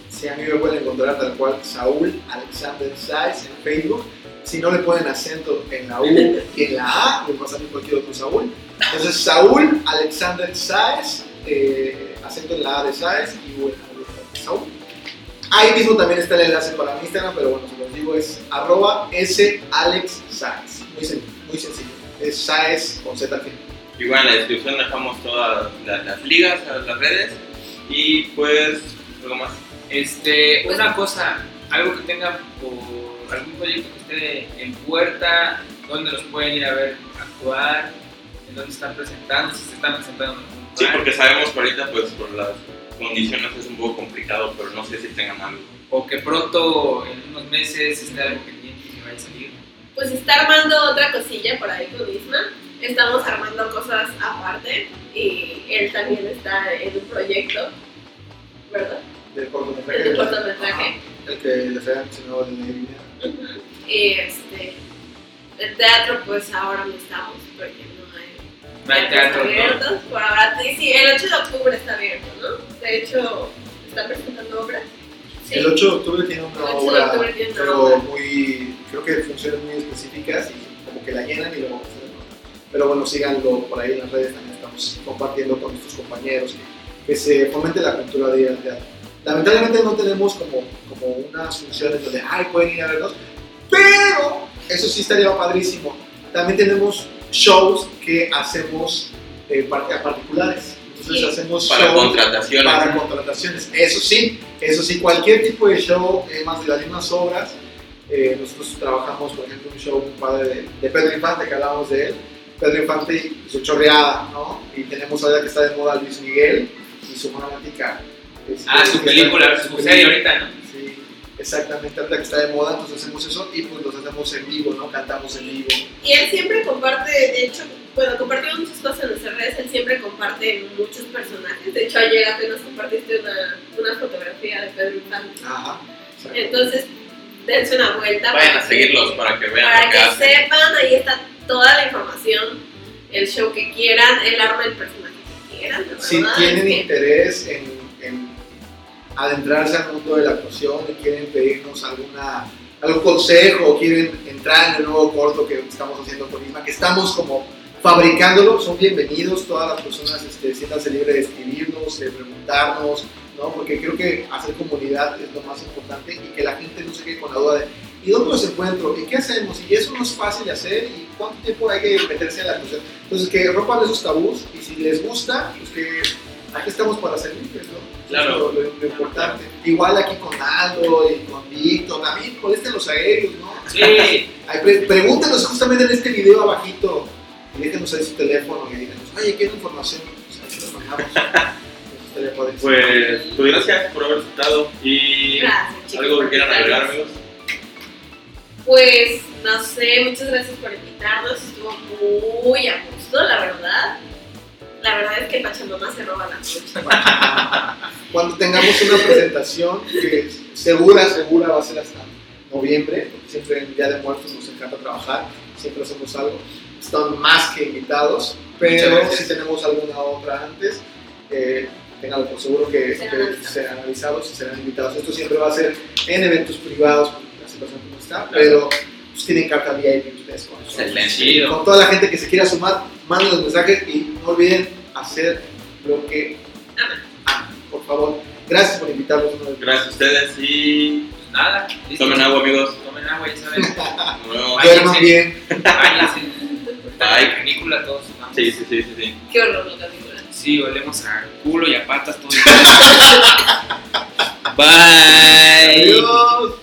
Si a mí me pueden encontrar tal cual Saúl Alexander Saiz en Facebook. Si no le ponen acento en la U y en la A, les va a cualquier otro Saúl. Entonces, Saúl Alexander Sáez, eh, acento en la A de Sáez y U en la U de Saúl. Ahí mismo también está el enlace para mi Instagram, pero bueno, se los digo, es arroba. Muy, sen- muy sencillo. Es Sáez con Z al final. Igual en la descripción dejamos todas la- las ligas las redes y pues algo más. Este, una cosa, algo que tengan por algún proyecto que esté en puerta, dónde los pueden ir a ver actuar, en dónde están presentando, si se están presentando en algún Sí, porque sabemos que ahorita pues por las condiciones es un poco complicado, pero no sé si tengan algo. o que pronto en unos meses esté algo pendiente y que vaya a salir. Pues está armando otra cosilla por ahí con Isma. Estamos armando cosas aparte y él también está en un proyecto, ¿verdad? Del cortometraje. El de cortometraje. El que les había mencionado de. Ujú. Y este, el teatro pues ahora no estamos porque no hay No hay teatro, ¿no? abiertos. Por ahora sí, sí, el 8 de octubre está abierto, ¿no? De hecho, está presentando obras. Sí. El 8 de octubre tiene una El 8 de obra, octubre tiene una pero obra. muy, creo que funciones muy específicas y como que la llenan y luego. Pero bueno, síganlo por ahí en las redes, también estamos compartiendo con nuestros compañeros que, se fomente la cultura de ir al teatro. Lamentablemente no tenemos como, como unas funciones donde, ay, pueden ir a vernos, pero eso sí estaría padrísimo. También tenemos shows que hacemos eh, a particulares. Entonces Sí. hacemos Para shows contrataciones. para contrataciones. Eso sí, eso sí, cualquier tipo de show, eh, más de las mismas obras. eh, nosotros trabajamos, por ejemplo, un show muy padre de, de Pedro Infante, que hablábamos de él. Pedro Infante y su chorreada, ¿no? Y tenemos ahora que está de moda Luis Miguel y su fanática. este, Ah, su película, está- su serie ahorita, ¿no? Sí, exactamente, ahorita que está de moda, entonces hacemos eso y pues los hacemos en vivo, ¿no? Cantamos en vivo. Y él siempre comparte, de hecho, bueno, compartimos muchas cosas en nuestras redes, él siempre comparte muchos personajes. De hecho, ayer apenas compartiste una, una fotografía de Pedro Infante. Ajá. exacto. Entonces, dense una vuelta. Vayan a seguirlos para que vean Para lo que que hacen. sepan, ahí está toda la información, el show que quieran, el arma del personaje que quieran. si tienen es que- interés en, en adentrarse al mundo de la actuación y quieren pedirnos alguna, algún consejo o quieren entrar en el nuevo corto que estamos haciendo con Isma, que estamos como fabricándolo, son bienvenidos todas las personas, este, siéntanse libres de escribirnos, de preguntarnos, ¿no? porque creo que hacer comunidad es lo más importante y que la gente no se quede con la duda de ¿y dónde los encuentro? ¿y qué hacemos? y eso no es fácil de hacer y cuánto tiempo hay que meterse en la actuación entonces que rompan esos tabús y si les gusta, pues que aquí estamos para servirles, ¿no? Claro. Eso es Lo, lo- lo importante. Igual aquí con Aldo y con Víctor, también molesten los aéreos, ¿no? Sí, Ahí pre- pregúntenos justamente en este video abajito y déjenos ahí su teléfono y díganos, oye, quiero información, pues. Pues, pues gracias por haber estado y Gracias, algo que quieran agregar, amigos. Pues, no sé, muchas gracias por invitarnos, estuvo muy a gusto, la verdad. La verdad es que Pachamama se roba la noche. Cuando tengamos una presentación que segura, segura va a ser hasta noviembre, porque siempre en Día de Muertos nos encanta trabajar, siempre hacemos algo. Están más que invitados, pero si tenemos alguna otra antes, eh, tenganlo por seguro que, Serán que avisados. serán avisados y serán invitados. Esto siempre va a ser en eventos privados, la situación está, Claro. pero pues, tienen carta VIP ustedes con. Excelente. Con toda la gente que se quiera sumar, manden los mensajes y no olviden hacer lo que aman, por favor. Gracias por invitarnos una vez más. Gracias a ustedes y Pues nada, listo. tomen agua, amigos. Tomen agua, ya saben. Nos vemos. Ay. Duerman bien. Váyanse. Ay. La canícula todos vamos. Sí, sí, sí, sí, sí. Qué horror la película. Sí, olemos a culo y a patas todo el día. Bye. Adiós.